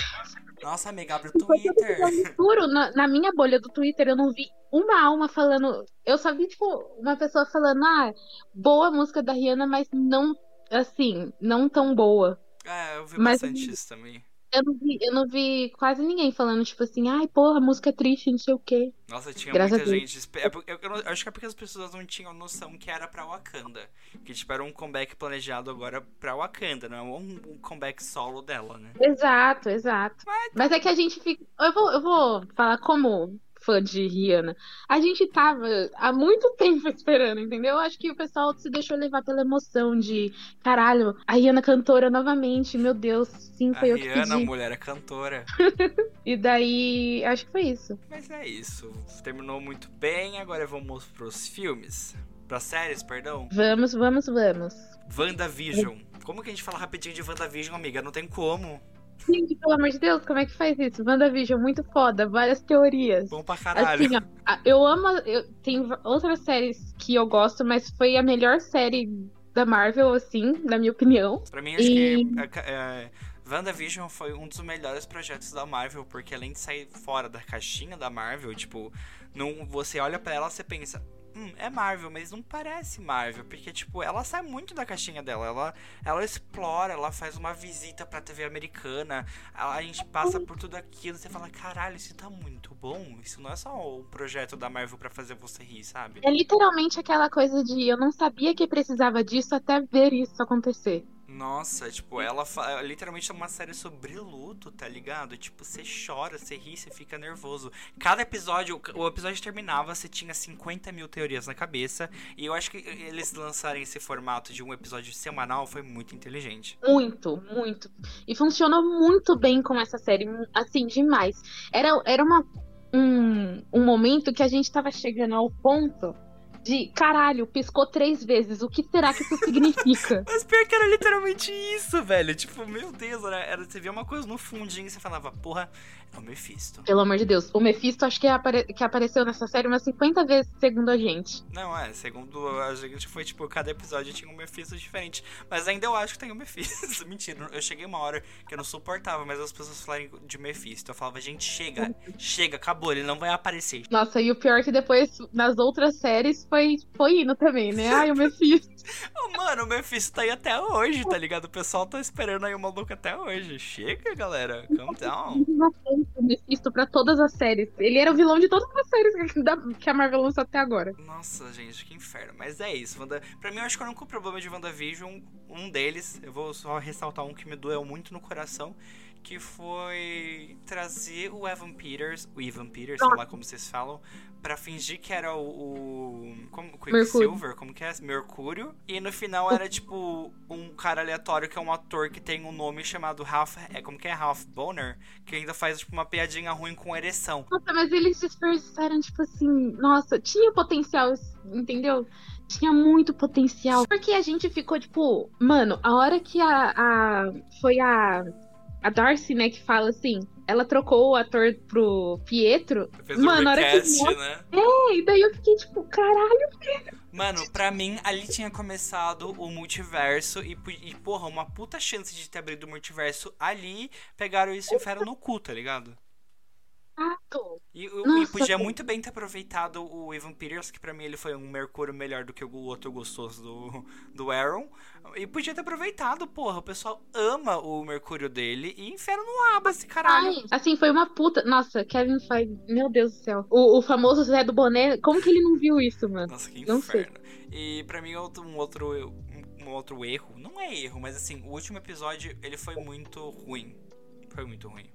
Nossa, amiga, abre o Twitter. Juro, na, na minha bolha do Twitter, eu não vi uma alma falando. Eu só vi, tipo, uma pessoa falando, ah, boa música da Rihanna, mas não, assim, não tão boa. É, eu vi Mas- bastante isso também. Eu não, vi, eu não vi quase ninguém falando, tipo assim, ai, porra, música é triste, não sei o quê. Nossa, tinha Graças muita a gente. é Eu, eu eu acho que é porque as pessoas não tinham noção que era pra Wakanda. Que, tipo, era um comeback planejado agora pra Wakanda, não é um, um comeback solo dela, né? Exato, exato. Mas é que a gente fica. Eu vou, eu vou falar como fã de Rihanna. A gente tava há muito tempo esperando, entendeu? Eu acho que o pessoal se deixou levar pela emoção de caralho, a Rihanna cantora novamente, meu Deus, sim, A foi eu que Rihanna, a pedi. mulher é cantora. E daí, acho que foi isso. Mas é isso. Terminou muito bem. Agora vamos pros filmes. Pras séries, perdão. Vamos, vamos, vamos. WandaVision. Como que a gente fala rapidinho de WandaVision, amiga? Não tem como. Gente, pelo amor de Deus, como é que faz isso? WandaVision, muito foda, várias teorias. Bom pra caralho. Assim, ó, eu amo. Eu, tem outras séries que eu gosto, mas foi a melhor série da Marvel, assim, na minha opinião. Pra mim, acho E- que ca- é, WandaVision foi um dos melhores projetos da Marvel, porque além de sair fora da caixinha da Marvel, tipo, não, você olha pra ela e pensa. Hum, é Marvel, mas não parece Marvel, porque, tipo, ela sai muito da caixinha dela, ela, ela explora, ela faz uma visita pra TV americana, a, gente passa por tudo aquilo, você fala, caralho, isso tá muito bom, isso não é só um projeto da Marvel pra fazer você rir, sabe? É literalmente aquela coisa de eu não sabia que precisava disso até ver isso acontecer. Nossa, tipo, ela fa- literalmente é uma série sobre luto, tá ligado? Tipo, você chora, você ri, você fica nervoso. Cada episódio, o episódio terminava, você tinha 50 mil teorias na cabeça. E eu acho que eles lançarem esse formato de um episódio semanal foi muito inteligente. Muito, muito. E funcionou muito bem com essa série, assim, demais. Era, era uma, um, um momento que a gente tava chegando ao ponto de caralho, piscou três vezes. O que será que isso significa? Mas pior que era literalmente isso, velho. Tipo, meu Deus, era, era- você via uma coisa no fundinho e você falava, porra, o Mephisto. Pelo amor de Deus. O Mephisto acho que, apare- que apareceu nessa série umas 50 vezes, segundo a gente. Não, é, segundo a gente foi, tipo, cada episódio tinha um Mephisto diferente. Mas ainda eu acho que tem um Mephisto. Mentira, eu cheguei uma hora que eu não suportava mais as pessoas falarem de Mephisto. Eu falava, gente, chega, chega, acabou, ele não vai aparecer. Nossa, e o pior é que depois, nas outras séries, foi, foi indo também, né? Ai, o Mephisto. Ô, mano, o Mephisto tá aí até hoje, tá ligado? O pessoal tá esperando aí o maluco até hoje. Chega, galera, calm down. O Mephisto pra todas as séries. Ele era o vilão de todas as séries que a Marvel lançou até agora. Nossa, gente, que inferno. Mas é isso, Wanda... pra mim eu acho que o único problema de WandaVision, um deles, eu vou só ressaltar um que me doeu muito no coração, que foi trazer o Evan Peters, o Evan Peters, sei lá como vocês falam, pra fingir que era o, o como, Quicksilver, como que é? Mercúrio. E no final era tipo um cara aleatório que é um ator que tem um nome chamado Ralph, é como que é Ralph Boner, que ainda faz tipo uma piadinha ruim com ereção. Nossa, mas eles desperdiçaram, tipo assim, nossa, tinha potencial, entendeu? Tinha muito potencial. Porque a gente ficou, tipo, mano, a hora que a. a- foi a. A Darcy, né, que fala assim, ela trocou o ator pro Pietro. Fez um Mano, a hora que recast, né? E daí eu fiquei, tipo, caralho. Mano, pra mim, ali tinha começado o multiverso e, e, porra, uma puta chance de ter abrido o multiverso ali, pegaram isso e enfiaram no cu, tá ligado? Exato. E, o- e Nossa, podia pô. muito bem ter aproveitado o Evan Peters, que pra mim ele foi um Mercúrio melhor do que o outro gostoso do, do Aaron. E podia ter aproveitado, porra. O pessoal ama o Mercúrio dele e enfiaram no aba esse caralho. Ai, assim, foi uma puta. Nossa, Kevin Feige, meu Deus do céu. O, o famoso Zé do Boné, como que ele não viu isso, mano? Nossa, que Não sei. inferno. E pra mim, um, outro, um outro erro, não é erro, mas assim, o último episódio ele foi muito ruim. Foi muito ruim.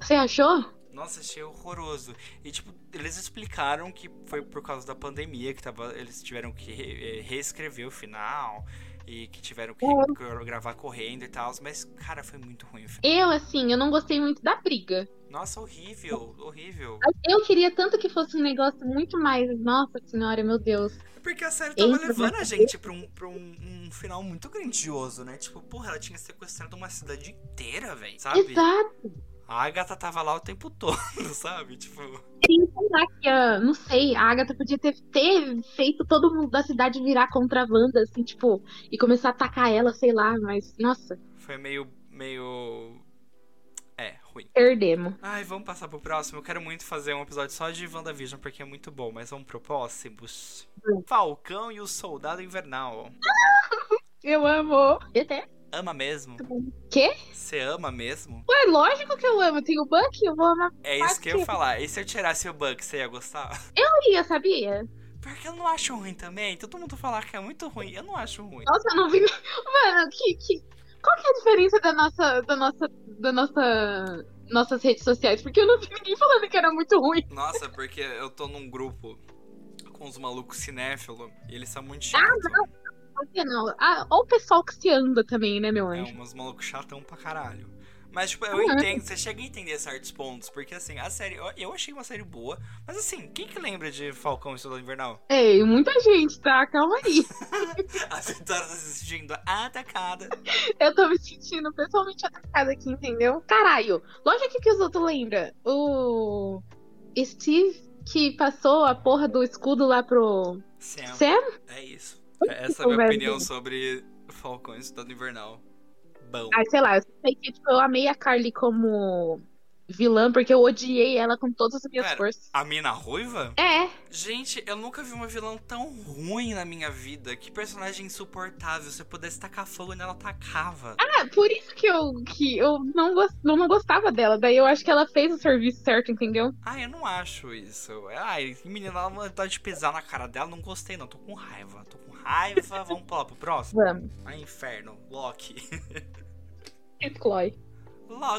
Você achou? Nossa, achei horroroso. E, tipo, eles explicaram que foi por causa da pandemia que tava, eles tiveram que eh, reescrever o final e que tiveram que gra- gravar correndo e tal. Mas, cara, foi muito ruim. Eu, assim, eu não gostei muito da briga. Nossa, horrível, horrível. Eu queria tanto que fosse um negócio muito mais. Nossa senhora, meu Deus. É Porque a série tava levando a gente pra, um, pra um, um final muito grandioso, né? Tipo, porra, ela tinha sequestrado uma cidade inteira, velho. Sabe? Exato. A Agatha tava lá o tempo todo, sabe? Tipo. Que a. Não sei, a Agatha podia ter, ter feito todo mundo da cidade virar contra a Wanda, assim, tipo, e começar a atacar ela, sei lá, mas. Nossa, Foi meio. meio. É, ruim. perdemos. Ai, vamos passar pro próximo. Eu quero muito fazer um episódio só de WandaVision, porque é muito bom, mas vamos pro próximos. Falcão e o Soldado Invernal. Eu amo. E até ama mesmo? Quê? Você ama mesmo? Ué, lógico que eu amo. Tem o Buck, eu vou amar. É isso que eu ia falar. E se eu tirasse o Buck, você ia gostar? Maria, sabia? Porque eu não acho ruim também. Todo mundo fala que é muito ruim. Eu não acho ruim. Nossa, eu não vi. Mano, que, que... qual que é a diferença da nossa. da nossa. da nossa. nossas redes sociais? Porque eu não vi ninguém falando que era muito ruim. Nossa, porque eu tô num grupo com os malucos cinéfilos e eles são muito Ah, chatos. Por não? Ah, ou o pessoal que se anda também, né, meu É, anjo? uns malucos chatão pra caralho. Mas, tipo, eu Uhum. entendo, você chega a entender certos pontos, porque, assim, a série, eu, achei uma série boa, mas, assim, quem que lembra de Falcão e Soldado Invernal? Ei, muita gente, tá? Calma aí. A Vitória tá se sentindo atacada. Eu tô me sentindo pessoalmente atacada aqui, entendeu? Caralho. Lógico que os outros lembram. O. Steve que passou a porra do escudo lá pro. Sam, Sam? é isso. Essa é a minha opinião sobre Falcão e Soldado Invernal. Bom. Ai, sei lá, eu sei que tipo, eu amei a Carly como vilã, porque eu odiei ela com todas as minhas Pera. forças. A mina ruiva? É, Gente, eu nunca vi uma vilã tão ruim na minha vida. Que personagem insuportável. Se eu pudesse tacar fogo nela, tacava. ah, por isso que eu, que eu não, gos- eu não gostava dela. Daí eu acho que ela fez o serviço certo, entendeu? Ah, eu não acho isso. Ai, menina, ela vontade de pisar na cara dela. Não gostei, não. Tô com raiva. Tô com raiva. Vamos pular pro próximo. Vamos. Ai, inferno. Loki. Chloe.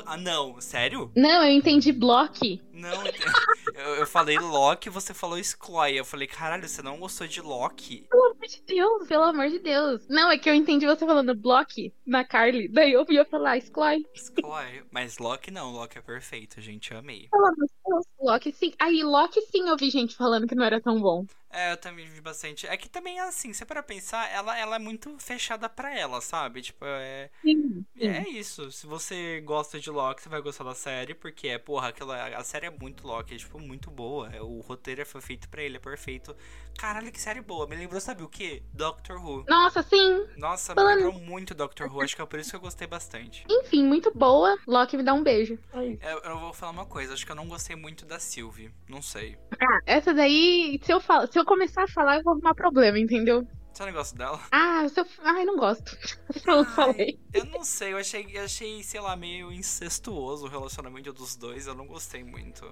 Ah, não. Sério? Não, eu entendi bloque. Não. eu, eu falei Loki, você falou Skloy. Eu falei, caralho, você não gostou de Loki? Pelo amor de Deus, pelo amor de Deus. Não, é que eu entendi você falando bloque na Carly. Daí eu ia falar Skloy. Skloy. Mas Loki não. Loki é perfeito, gente. Eu amei. Pelo amor de Deus. Loki sim. Aí, Loki sim eu vi gente falando que não era tão bom. É, eu também vi bastante. É que também, assim, se para pensar, ela, ela é muito fechada pra ela, sabe? Tipo, é. Sim. É isso. Se você gosta de Loki, você vai gostar da série, porque é, porra, aquela, a série é muito Loki, é, tipo, muito boa. É, O roteiro foi feito pra ele, é perfeito. Caralho, que série boa. Me lembrou, sabe o quê? Doctor Who. Nossa, sim. Nossa, me Falando- lembrou muito Doctor Who. Acho que é por isso que eu gostei bastante. Enfim, muito boa. Loki me dá um beijo. Eu, eu vou falar uma coisa, acho que eu não gostei muito da Sylvie. Não sei. Ah, essa daí, se eu, fal... se eu começar a falar, eu vou arrumar problema, entendeu? Você não gosta dela? Ah, eu... Ai, não gosto. Eu não Ai, falei. Eu não sei, eu achei, eu achei, sei lá, meio incestuoso o relacionamento dos dois, eu não gostei muito.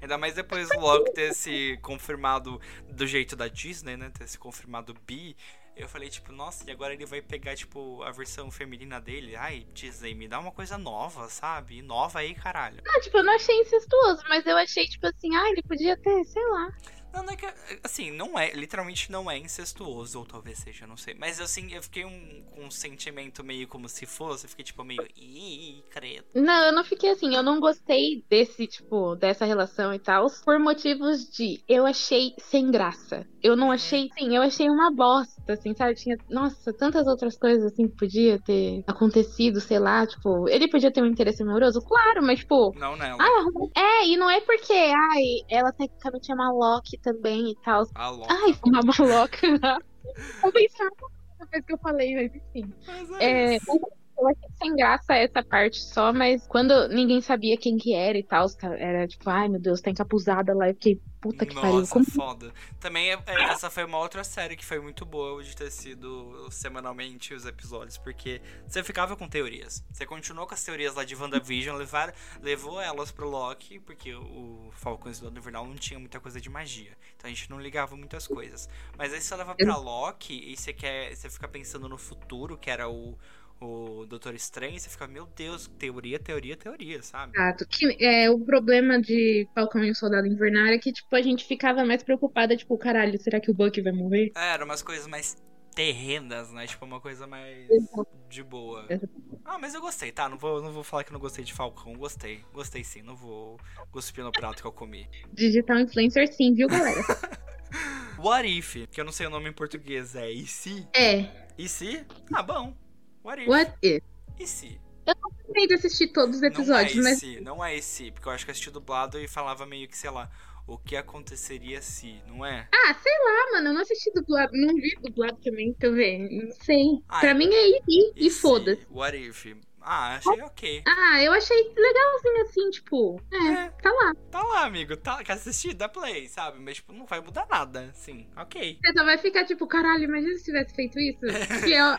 Ainda mais depois do Loki ter se confirmado do jeito da Disney, né? Ter se confirmado bi. Eu falei, tipo, nossa, e agora ele vai pegar, tipo, a versão feminina dele? Ai, Disney, me dá uma coisa nova, sabe? Nova aí, caralho. Não, tipo, eu não achei incestuoso, mas eu achei, tipo assim, ah, ele podia ter, sei lá. Não, não é que. Assim, não é. Literalmente não é incestuoso, ou talvez seja, não sei. Mas assim, eu fiquei um, com um sentimento meio como se fosse. Eu fiquei tipo meio. Ih, credo. Não, eu não fiquei assim, eu não gostei desse, tipo, dessa relação e tal, por motivos de eu achei sem graça. Eu não achei, sim, eu achei uma bosta, assim, sabe? Tinha, nossa, tantas outras coisas assim que podia ter acontecido, sei lá, tipo, ele podia ter um interesse amoroso, claro, mas tipo, Não nela. ai, arrumou- é, e não é porque, ai, ela tecnicamente é Loki também e tal. A louca. Ai, uma maloca. eu pensei uma coisa que eu falei, mas enfim. Mas É, é isso. Eu achei sem graça essa parte só, mas quando ninguém sabia quem que era e tal, era tipo, ai meu Deus, tá encapuzada lá. Eu fiquei, puta que pariu. Nossa, Como... foda. Também é- é- essa foi uma outra série que foi muito boa de ter sido semanalmente os episódios, porque você ficava com teorias. Você continuou com as teorias lá de WandaVision, levar, levou elas pro Loki, porque o Falcão e o Invernal não tinha muita coisa de magia. Então a gente não ligava muitas coisas. Mas aí você leva pra Loki e você quer. Você fica pensando no futuro, que era o. O Doutor Estranho, você fica, meu Deus, teoria, teoria, teoria, sabe? Exato. Que, é, o problema de Falcão e o Soldado Invernal é que, tipo, a gente ficava mais preocupada, tipo, caralho, será que o Bucky vai morrer? É, eram umas coisas mais terrenas, né? Tipo, uma coisa mais de boa. Ah, mas eu gostei, tá? Não vou, não vou falar que não gostei de Falcão. Gostei. Gostei sim. Não vou cuspir no prato que eu comi. Digital influencer sim, viu, galera? What if? Que eu não sei o nome em português. É e se? é. E se? Ah, bom. What if? What if? E se? Terminei de assistir todos os episódios, não é mas esse, não é esse. Porque eu acho que eu assisti dublado e falava meio que, sei lá, o que aconteceria se, não é? Ah, sei lá, mano, eu não assisti dublado, não vi dublado também, eu ver, não sei. Ah, pra mim é ir e, E foda-se. se? What if? Ah, achei ok. Ah, eu achei legalzinho assim, tipo, é, É. tá lá. Tá lá, amigo. Tá, quer assistir? Dá play, sabe? Mas, tipo, não vai mudar nada. Sim, ok. Você só vai ficar tipo, caralho, imagina se tivesse feito isso. Que é,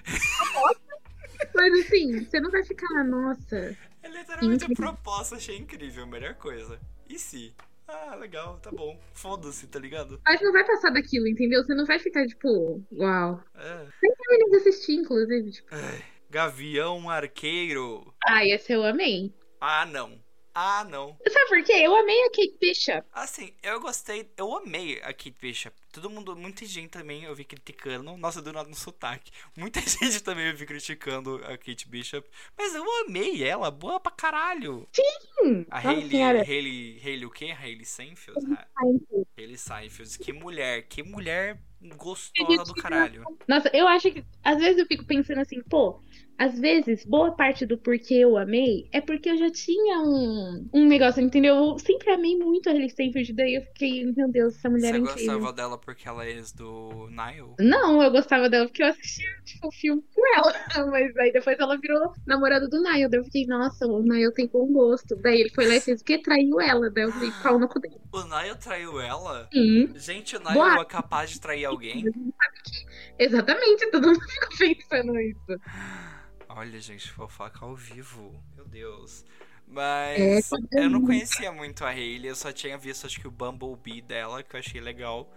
Mas assim, você não vai ficar, nossa. É literalmente a Incrível. proposta, achei incrível, melhor coisa. E se? Ah, legal, tá bom. Foda-se, tá ligado? Mas não vai passar daquilo, entendeu? Você não vai ficar, tipo, uau. É. Terminei de assistir, inclusive. Tipo, Ai, Gavião Arqueiro. ah, esse eu amei. Ah, não. Ah, não. Sabe por quê? Eu amei a Kate Bishop. Assim, eu gostei, eu amei a Kate Bishop. Todo mundo, muita gente também eu vi criticando. Nossa, do nada no sotaque. Muita gente também eu vi criticando a Kate Bishop. Mas eu amei ela, boa pra caralho. Hum, A senhora. Hailey, Hailey o quê? Hailey Seinfeld? Ha- Hailey Seinfeld. Que mulher, que mulher gostosa do caralho. Nossa, eu acho que. Às vezes eu fico pensando assim, pô. Às vezes, boa parte do porquê eu amei é porque eu já tinha um, um negócio, entendeu? Eu sempre amei muito a Hailey Steinfeld, daí eu fiquei, meu Deus, essa mulher Você é incrível. gostava dela porque ela é ex do Nile? Não, eu gostava dela porque eu assistia, tipo, o filme com ela. Mas aí depois ela virou namorada do Niall. Daí eu fiquei, nossa, o Niall tem bom gosto. Daí ele foi lá e fez o quê? Traiu ela. Daí eu falei, pau no cu dele. O Nile traiu ela? Sim, Gente, o Nile é capaz de trair alguém? exatamente. Todo mundo ficou pensando isso. Olha, gente, fofoca ao vivo. Meu Deus. É, Mas tá eu não conhecia muito a Hailey, eu só tinha visto acho que o Bumblebee dela, que eu achei legal.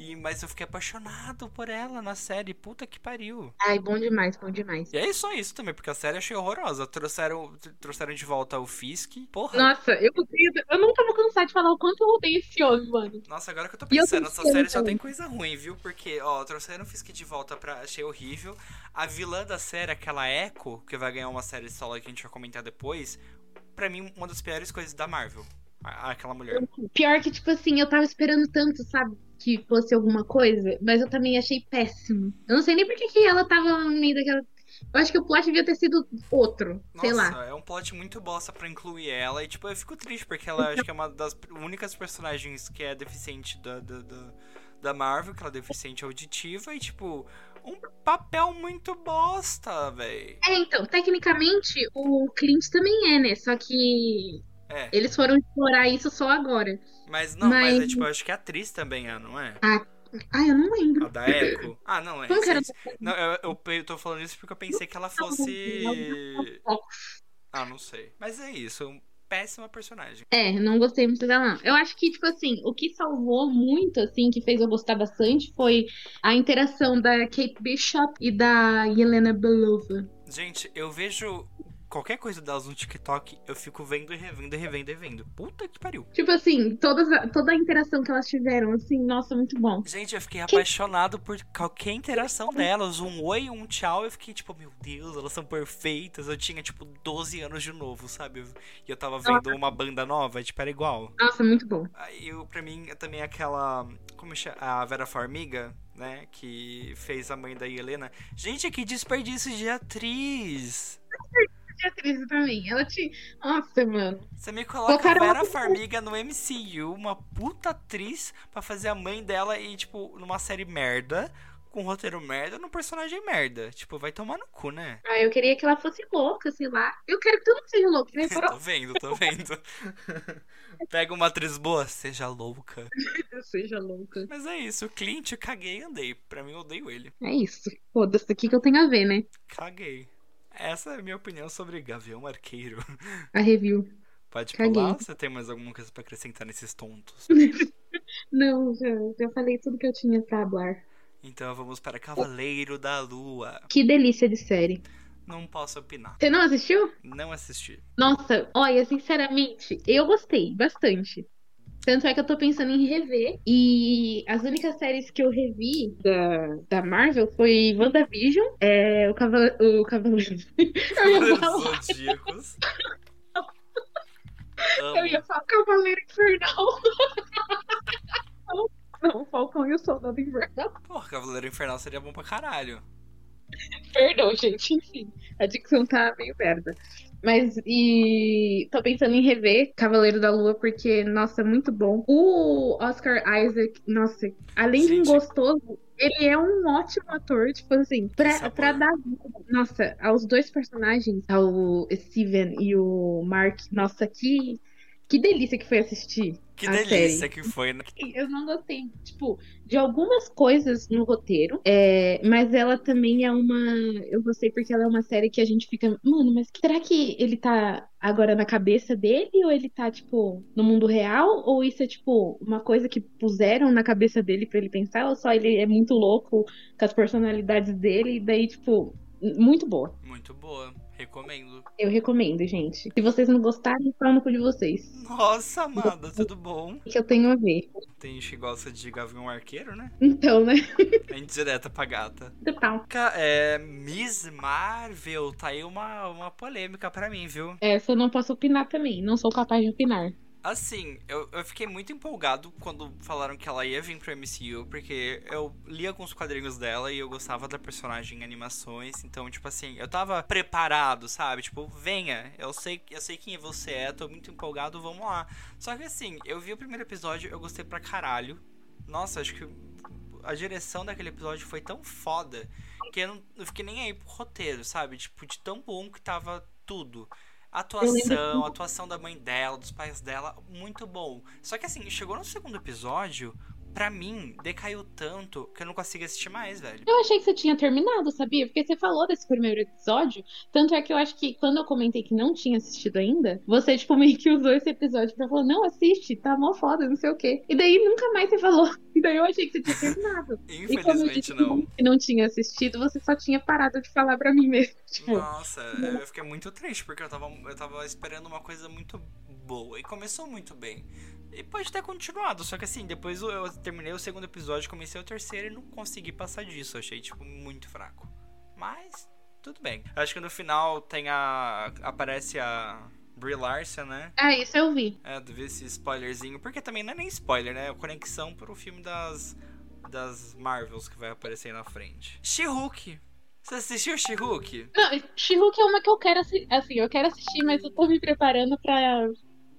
E, mas eu fiquei apaixonado por ela na série, puta que pariu. Ai, bom demais, bom demais. E é só isso também, porque a série eu achei horrorosa. Trouxeram, trouxeram de volta o Fisk. Porra, Nossa, eu, eu nunca vou cansar de falar o quanto eu odeio esse homem, mano. Nossa, agora que eu tô eu pensando, tô essa série só tem coisa ruim, viu? Porque, ó, trouxeram o Fisk de volta pra. Achei horrível. A vilã da série, aquela Echo, que vai ganhar uma série solo que a gente vai comentar depois, pra mim, uma das piores coisas da Marvel. Aquela mulher. Pior que, tipo assim, eu tava esperando tanto, sabe? Que fosse alguma coisa, mas eu também achei péssimo. Eu não sei nem por que ela tava no meio daquela. Eu acho que o plot devia ter sido outro. sei Nossa, lá. é um plot muito bosta pra incluir ela. E, tipo, eu fico triste, porque ela acho que é uma das únicas personagens que é deficiente da, da, da, da Marvel, que ela é deficiente auditiva. E, tipo, um papel muito bosta, véi. É, então, tecnicamente o Clint também é, né? Só que É. eles foram explorar isso só agora. Mas não, mas, Mas- é tipo, eu acho que a atriz também é, não é? Ah, eu não lembro. A da Echo? Ah, não, é. Não, eu, eu, eu tô falando isso porque eu pensei que ela fosse. Ah, não sei. Mas é isso, péssima personagem. É, não gostei muito dela, não. Eu acho que, tipo assim, o que salvou muito, assim, que fez eu gostar bastante foi a interação da Kate Bishop e da Yelena Belova. Gente, eu vejo qualquer coisa delas no TikTok, eu fico vendo e revendo e revendo e revendo. Puta que pariu. Tipo assim, todas, toda a interação que elas tiveram, assim, nossa, muito bom. Gente, eu fiquei apaixonado por qualquer interação delas. Um oi, um tchau. Eu fiquei tipo, meu Deus, elas são perfeitas. Eu tinha, tipo, 12 anos de novo, sabe? E eu tava vendo uma banda nova, tipo, era igual. Nossa, muito bom. Aí, eu, pra mim, é também aquela. Como chama? A Vera Farmiga, né? Que fez a mãe da Helena. Gente, que desperdício de atriz! Atriz também, ela tinha... Nossa, mano. Você me coloca Colocaram Vera uma- Farmiga no MCU, uma puta atriz, pra fazer a mãe dela e, tipo, numa série merda, com roteiro merda, num personagem merda. Tipo, vai tomar no cu, né? Ah, eu queria que ela fosse louca, sei lá. Eu quero que todo mundo seja louco. né? tô vendo, tô vendo. Pega uma atriz boa, seja louca. seja louca. Mas é isso, o Clint, eu caguei e andei. Pra mim, eu odeio ele. É isso. Foda-se, o que que eu tenho a ver, né? Caguei. Essa é a minha opinião sobre Gavião Arqueiro. A review. Pode Caguei. falar? Você tem mais alguma coisa pra acrescentar nesses tontos? Não, já, já falei tudo que eu tinha pra falar. Então vamos para Cavaleiro da Lua. Que delícia de série. Não posso opinar. Você não assistiu? Não assisti. Nossa, olha, sinceramente, eu gostei bastante. Tanto é que eu tô pensando em rever. E as únicas séries que eu revi da, da Marvel foi WandaVision, é, o Cavaleiro. O Cavaleiro. Eu ia Cavaleiros falar, Zodíacos. eu ia Amo. falar Cavaleiro Infernal. Não, Falcão e o Soldado Invernal. Porra, Cavaleiro Infernal seria bom pra caralho. Perdão, gente, enfim. A dicção tá meio merda. Mas, e tô pensando em rever Cavaleiro da Lua, porque, nossa, é muito bom. O Oscar Isaac, nossa, além de um gostoso, ele é um ótimo ator, tipo assim, pra, sabor. pra dar vida. Nossa, aos dois personagens, ao Steven e o Mark, nossa, que, que delícia que foi assistir. Que a delícia série. que foi, né? Eu não gostei, tipo, de algumas coisas no roteiro, é, mas ela também é uma. Eu gostei porque ela é uma série que a gente fica, mano, mas será que ele tá agora na cabeça dele ou ele tá, tipo, no mundo real? Ou isso é, tipo, uma coisa que puseram na cabeça dele pra ele pensar? Ou só ele é muito louco com as personalidades dele e daí, tipo, muito boa. Muito boa. Recomendo. Eu recomendo, gente. Se vocês não gostarem, pau no cu de vocês. Nossa, amada, tudo bom? O que eu tenho a ver. Tem gente que gosta de Gavião Arqueiro, né? Então, né? É indireta pra gata. Ca- É, Miss Marvel, tá aí uma, uma polêmica pra mim, viu? Essa eu não posso opinar também. Não sou capaz de opinar. Assim, eu, eu fiquei muito empolgado quando falaram que ela ia vir pro MCU, porque eu li alguns quadrinhos dela e eu gostava da personagem em animações, então, tipo assim, eu tava preparado, sabe? Tipo, venha, eu sei, eu sei quem você é, tô muito empolgado, vamos lá. Só que assim, eu vi o primeiro episódio, eu gostei pra caralho. Nossa, acho que a direção daquele episódio foi tão foda que eu não eu fiquei nem aí pro roteiro, sabe? Tipo, de tão bom que tava tudo. Atuação, atuação da mãe dela, dos pais dela, muito bom. Só que assim, chegou no segundo episódio, pra mim, decaiu tanto que eu não consigo assistir mais, velho. Eu achei que você tinha terminado, sabia? Porque você falou desse primeiro episódio. Tanto é que eu acho que quando eu comentei que não tinha assistido ainda, você, tipo, meio que usou esse episódio pra falar: não, assiste, tá mó foda, não sei o quê. E daí nunca mais você falou. E daí eu achei que você tinha terminado. E como eu Infelizmente disse não. que não tinha assistido, você só tinha parado de falar pra mim mesmo. Tipo, Nossa, eu fiquei muito triste porque eu tava, eu tava esperando uma coisa muito boa. E começou muito bem. E pode ter continuado, só que assim, depois eu, terminei o segundo episódio, comecei o terceiro e não consegui passar disso. Achei, tipo, muito fraco. Mas, tudo bem. Acho que no final tem a. aparece a. Brie Larson, né? ah, isso eu vi. É, vi esse spoilerzinho. Porque também não é nem spoiler, né? É conexão pro filme das. das Marvels que vai aparecer na frente. She-Hulk. Você assistiu She-Hulk? Não, She-Hulk é uma que eu quero assistir. Assim, eu quero assistir, mas eu tô me preparando pra,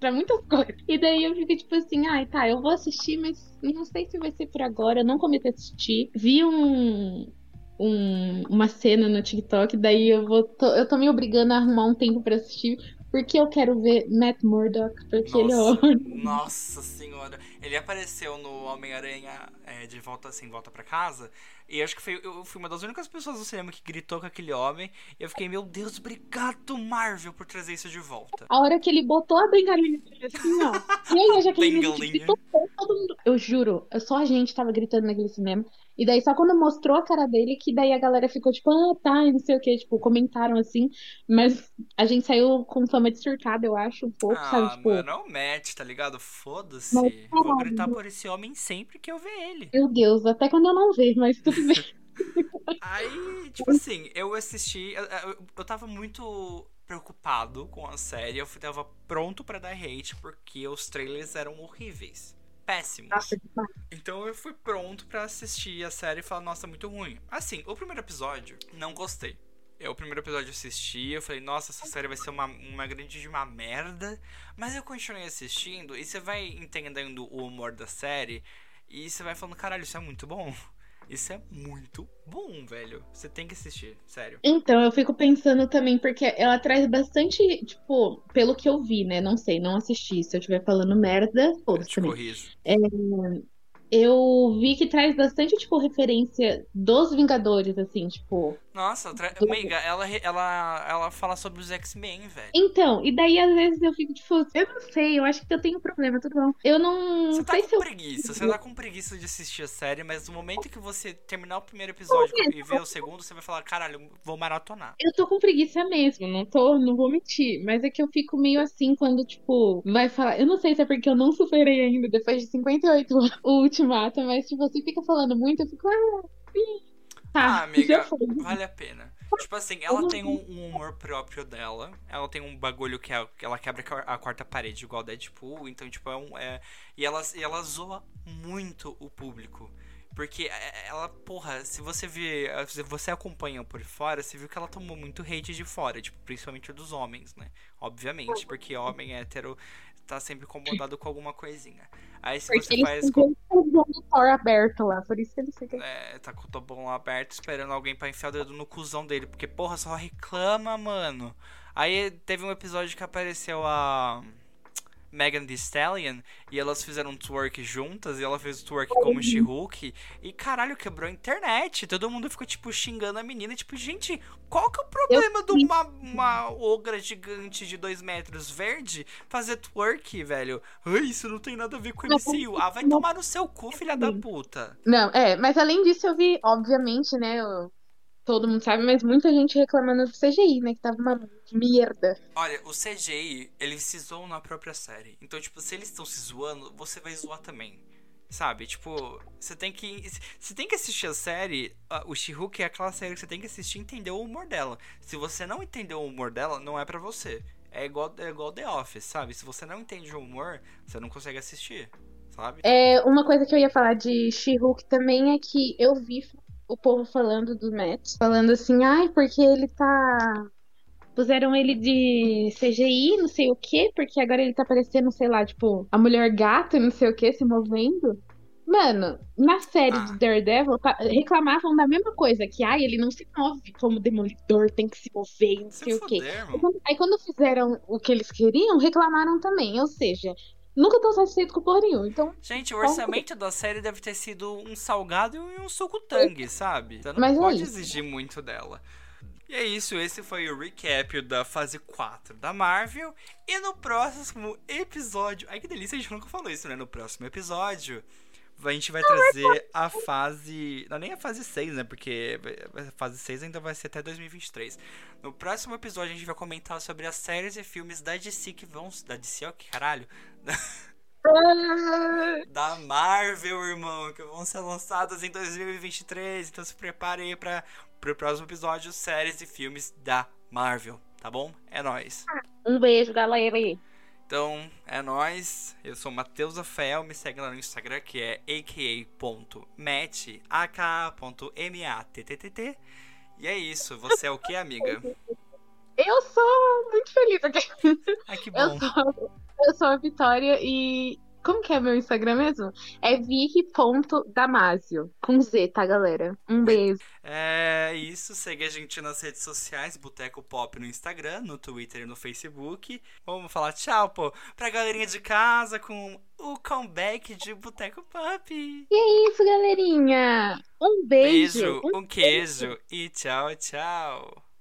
pra muitas coisas. E daí eu fico tipo assim, ai tá, eu vou assistir, mas não sei se vai ser por agora. Eu não comecei a assistir. Vi um. um- uma cena no TikTok, daí eu vou. tô- eu tô me obrigando a arrumar um tempo pra assistir. Porque eu quero ver Matt Murdock, porque ele é Nossa, nossa senhora. Ele apareceu no Homem-Aranha é, de volta sem volta pra casa. E acho que foi, eu fui uma das únicas pessoas do cinema que gritou com aquele homem. E eu fiquei, meu Deus, obrigado, Marvel, por trazer isso de volta. A hora que ele botou a bengalinha dele assim, ó. E aí a Jaqueline gritou todo mundo. Eu juro, só a gente tava gritando naquele cinema. E daí só quando mostrou a cara dele que daí a galera ficou tipo, ah, tá, e não sei o que, tipo, comentaram assim. Mas a gente saiu com fama de surtada, eu acho, um pouco, sabe? Ah, Tipo, mano, é Matt, tá ligado? Foda-se. Mas, Vou gritar por esse homem sempre que eu ver ele. meu Deus, até quando eu não ver, mas tudo. Aí, tipo assim, eu assisti. Eu, eu, eu tava muito preocupado com a série. Eu tava pronto pra dar hate porque os trailers eram horríveis. Péssimos. Então eu fui pronto pra assistir a série e falar, nossa, muito ruim. Assim, o primeiro episódio, não gostei. Eu, o primeiro episódio eu assisti, eu falei, nossa, essa série vai ser uma, uma grande de uma merda. Mas eu continuei assistindo e você vai entendendo o humor da série e você vai falando, caralho, isso é muito bom. Isso é muito bom, velho. Você tem que assistir, sério. Então, eu fico pensando também, porque ela traz bastante, tipo, pelo que eu vi, né? Não sei, não assisti. Se eu estiver falando merda, Eu foda-se te também. corrijo. Eu vi que traz bastante, tipo, referência dos Vingadores, assim, tipo. Nossa, tra... Do- amiga, ela, ela, ela fala sobre os X-Men, velho. Então, e daí às vezes eu fico, tipo, eu não sei, eu acho que eu tenho problema, tudo bom. Eu não Você tá sei com se eu. preguiça, você tá com preguiça de assistir a série, mas no momento que você terminar o primeiro episódio e ver o segundo, você vai falar, caralho, vou maratonar. Eu tô com preguiça mesmo, não tô, não vou mentir. Mas é que eu fico meio assim quando, tipo, vai falar. Eu não sei se é porque eu não superei ainda depois de 58 o ultimato, mas tipo, você fica falando muito, eu fico, ah, sim. Tá, Ah, amiga, vale a pena. Tipo assim, ela tem um, um humor próprio dela. Ela tem um bagulho que, é, que ela quebra a quarta parede, igual Deadpool. Então, tipo, é um. É, e, ela, e ela zoa muito o público. Porque é- ela, porra, se você vê. Se você acompanha por fora, você viu que ela tomou muito hate de fora, tipo, principalmente dos homens, né? Obviamente, porque homem hétero tá sempre incomodado com alguma coisinha. Aí se Porque você faz. com Thor aberto lá, por isso que eles ficam. É, tá com o tobão aberto esperando alguém pra enfiar o dedo no cuzão dele. Porque, porra, só reclama, mano. Aí teve um episódio que apareceu a. Megan Thee Stallion e elas fizeram um twerk juntas e ela fez o twerk como She-Hulk e caralho, quebrou a internet. Todo mundo ficou tipo xingando a menina, tipo, gente, qual que é o problema de uma, uma ogra gigante de dois metros verde fazer twerk, velho? Ai, isso não tem nada a ver com o MCU. Ah, vai tomar no seu cu, filha da puta. Não, é, mas além disso eu vi, obviamente, né, eu- todo mundo sabe, mas muita gente reclamando do CGI, né, que tava uma merda. Olha, o CGI, eles se zoam na própria série. Então, tipo, se eles estão se zoando, você vai zoar também. Sabe? Tipo, você tem que. Você tem que assistir a série. O She-Hulk é aquela série que você tem que assistir e entender o humor dela. Se você não entender o humor dela, não é pra você. É igual, é igual The Office, sabe? Se você não entende o humor, você não consegue assistir, sabe? É, uma coisa que eu ia falar de She-Hulk também é que eu vi o povo falando do Matt, falando assim, ai, porque ele tá. Puseram ele de CGI, não sei o quê, porque agora ele tá parecendo, sei lá, tipo, a mulher gato, não sei o quê, se movendo. Mano, na série Ah. de Daredevil, tá- reclamavam da mesma coisa, que ai, ele não se move como demolidor, tem que se mover, não sei Se o quê. Aí quando fizeram o que eles queriam, reclamaram também. Ou seja, nunca estão satisfeitos com porra nenhuma. Então, Gente, o orçamento da série deve ter sido um salgado e um suco tangue, sabe? Você não Mas é pode isso. exigir muito dela. E é isso, esse foi o recap da fase 4 da Marvel. E no próximo episódio. Ai que delícia, a gente nunca falou isso, né? No próximo episódio. A gente vai trazer a fase. Não, nem a fase 6, né? Porque a fase 6 ainda vai ser até 2023. No próximo episódio a gente vai comentar sobre as séries e filmes da DC que vão. Da DC, ó, que caralho da Marvel, irmão, que vão ser lançadas em 2023. Então se prepare aí para o próximo episódio, séries e filmes da Marvel, tá bom? É nóis. um beijo, galera. Então, é nóis. Eu sou Matheus Rafael, me segue lá no Instagram, que é aka.mat, aka.mattt. E é isso. Você é o que, amiga? Eu sou muito feliz aqui. Ai, que Eu bom. sou, eu sou a Vitória e. Como que é meu Instagram mesmo? É vicky.damasio. Com Z, tá, galera? Um beijo. É isso, segue a gente nas redes sociais, Boteco Pop no Instagram, no Twitter e no Facebook. Vamos falar tchau, pô, pra galerinha de casa com o comeback de Boteco Pop. E é isso, galerinha. Um beijo. Beijo, um queijo e tchau, tchau.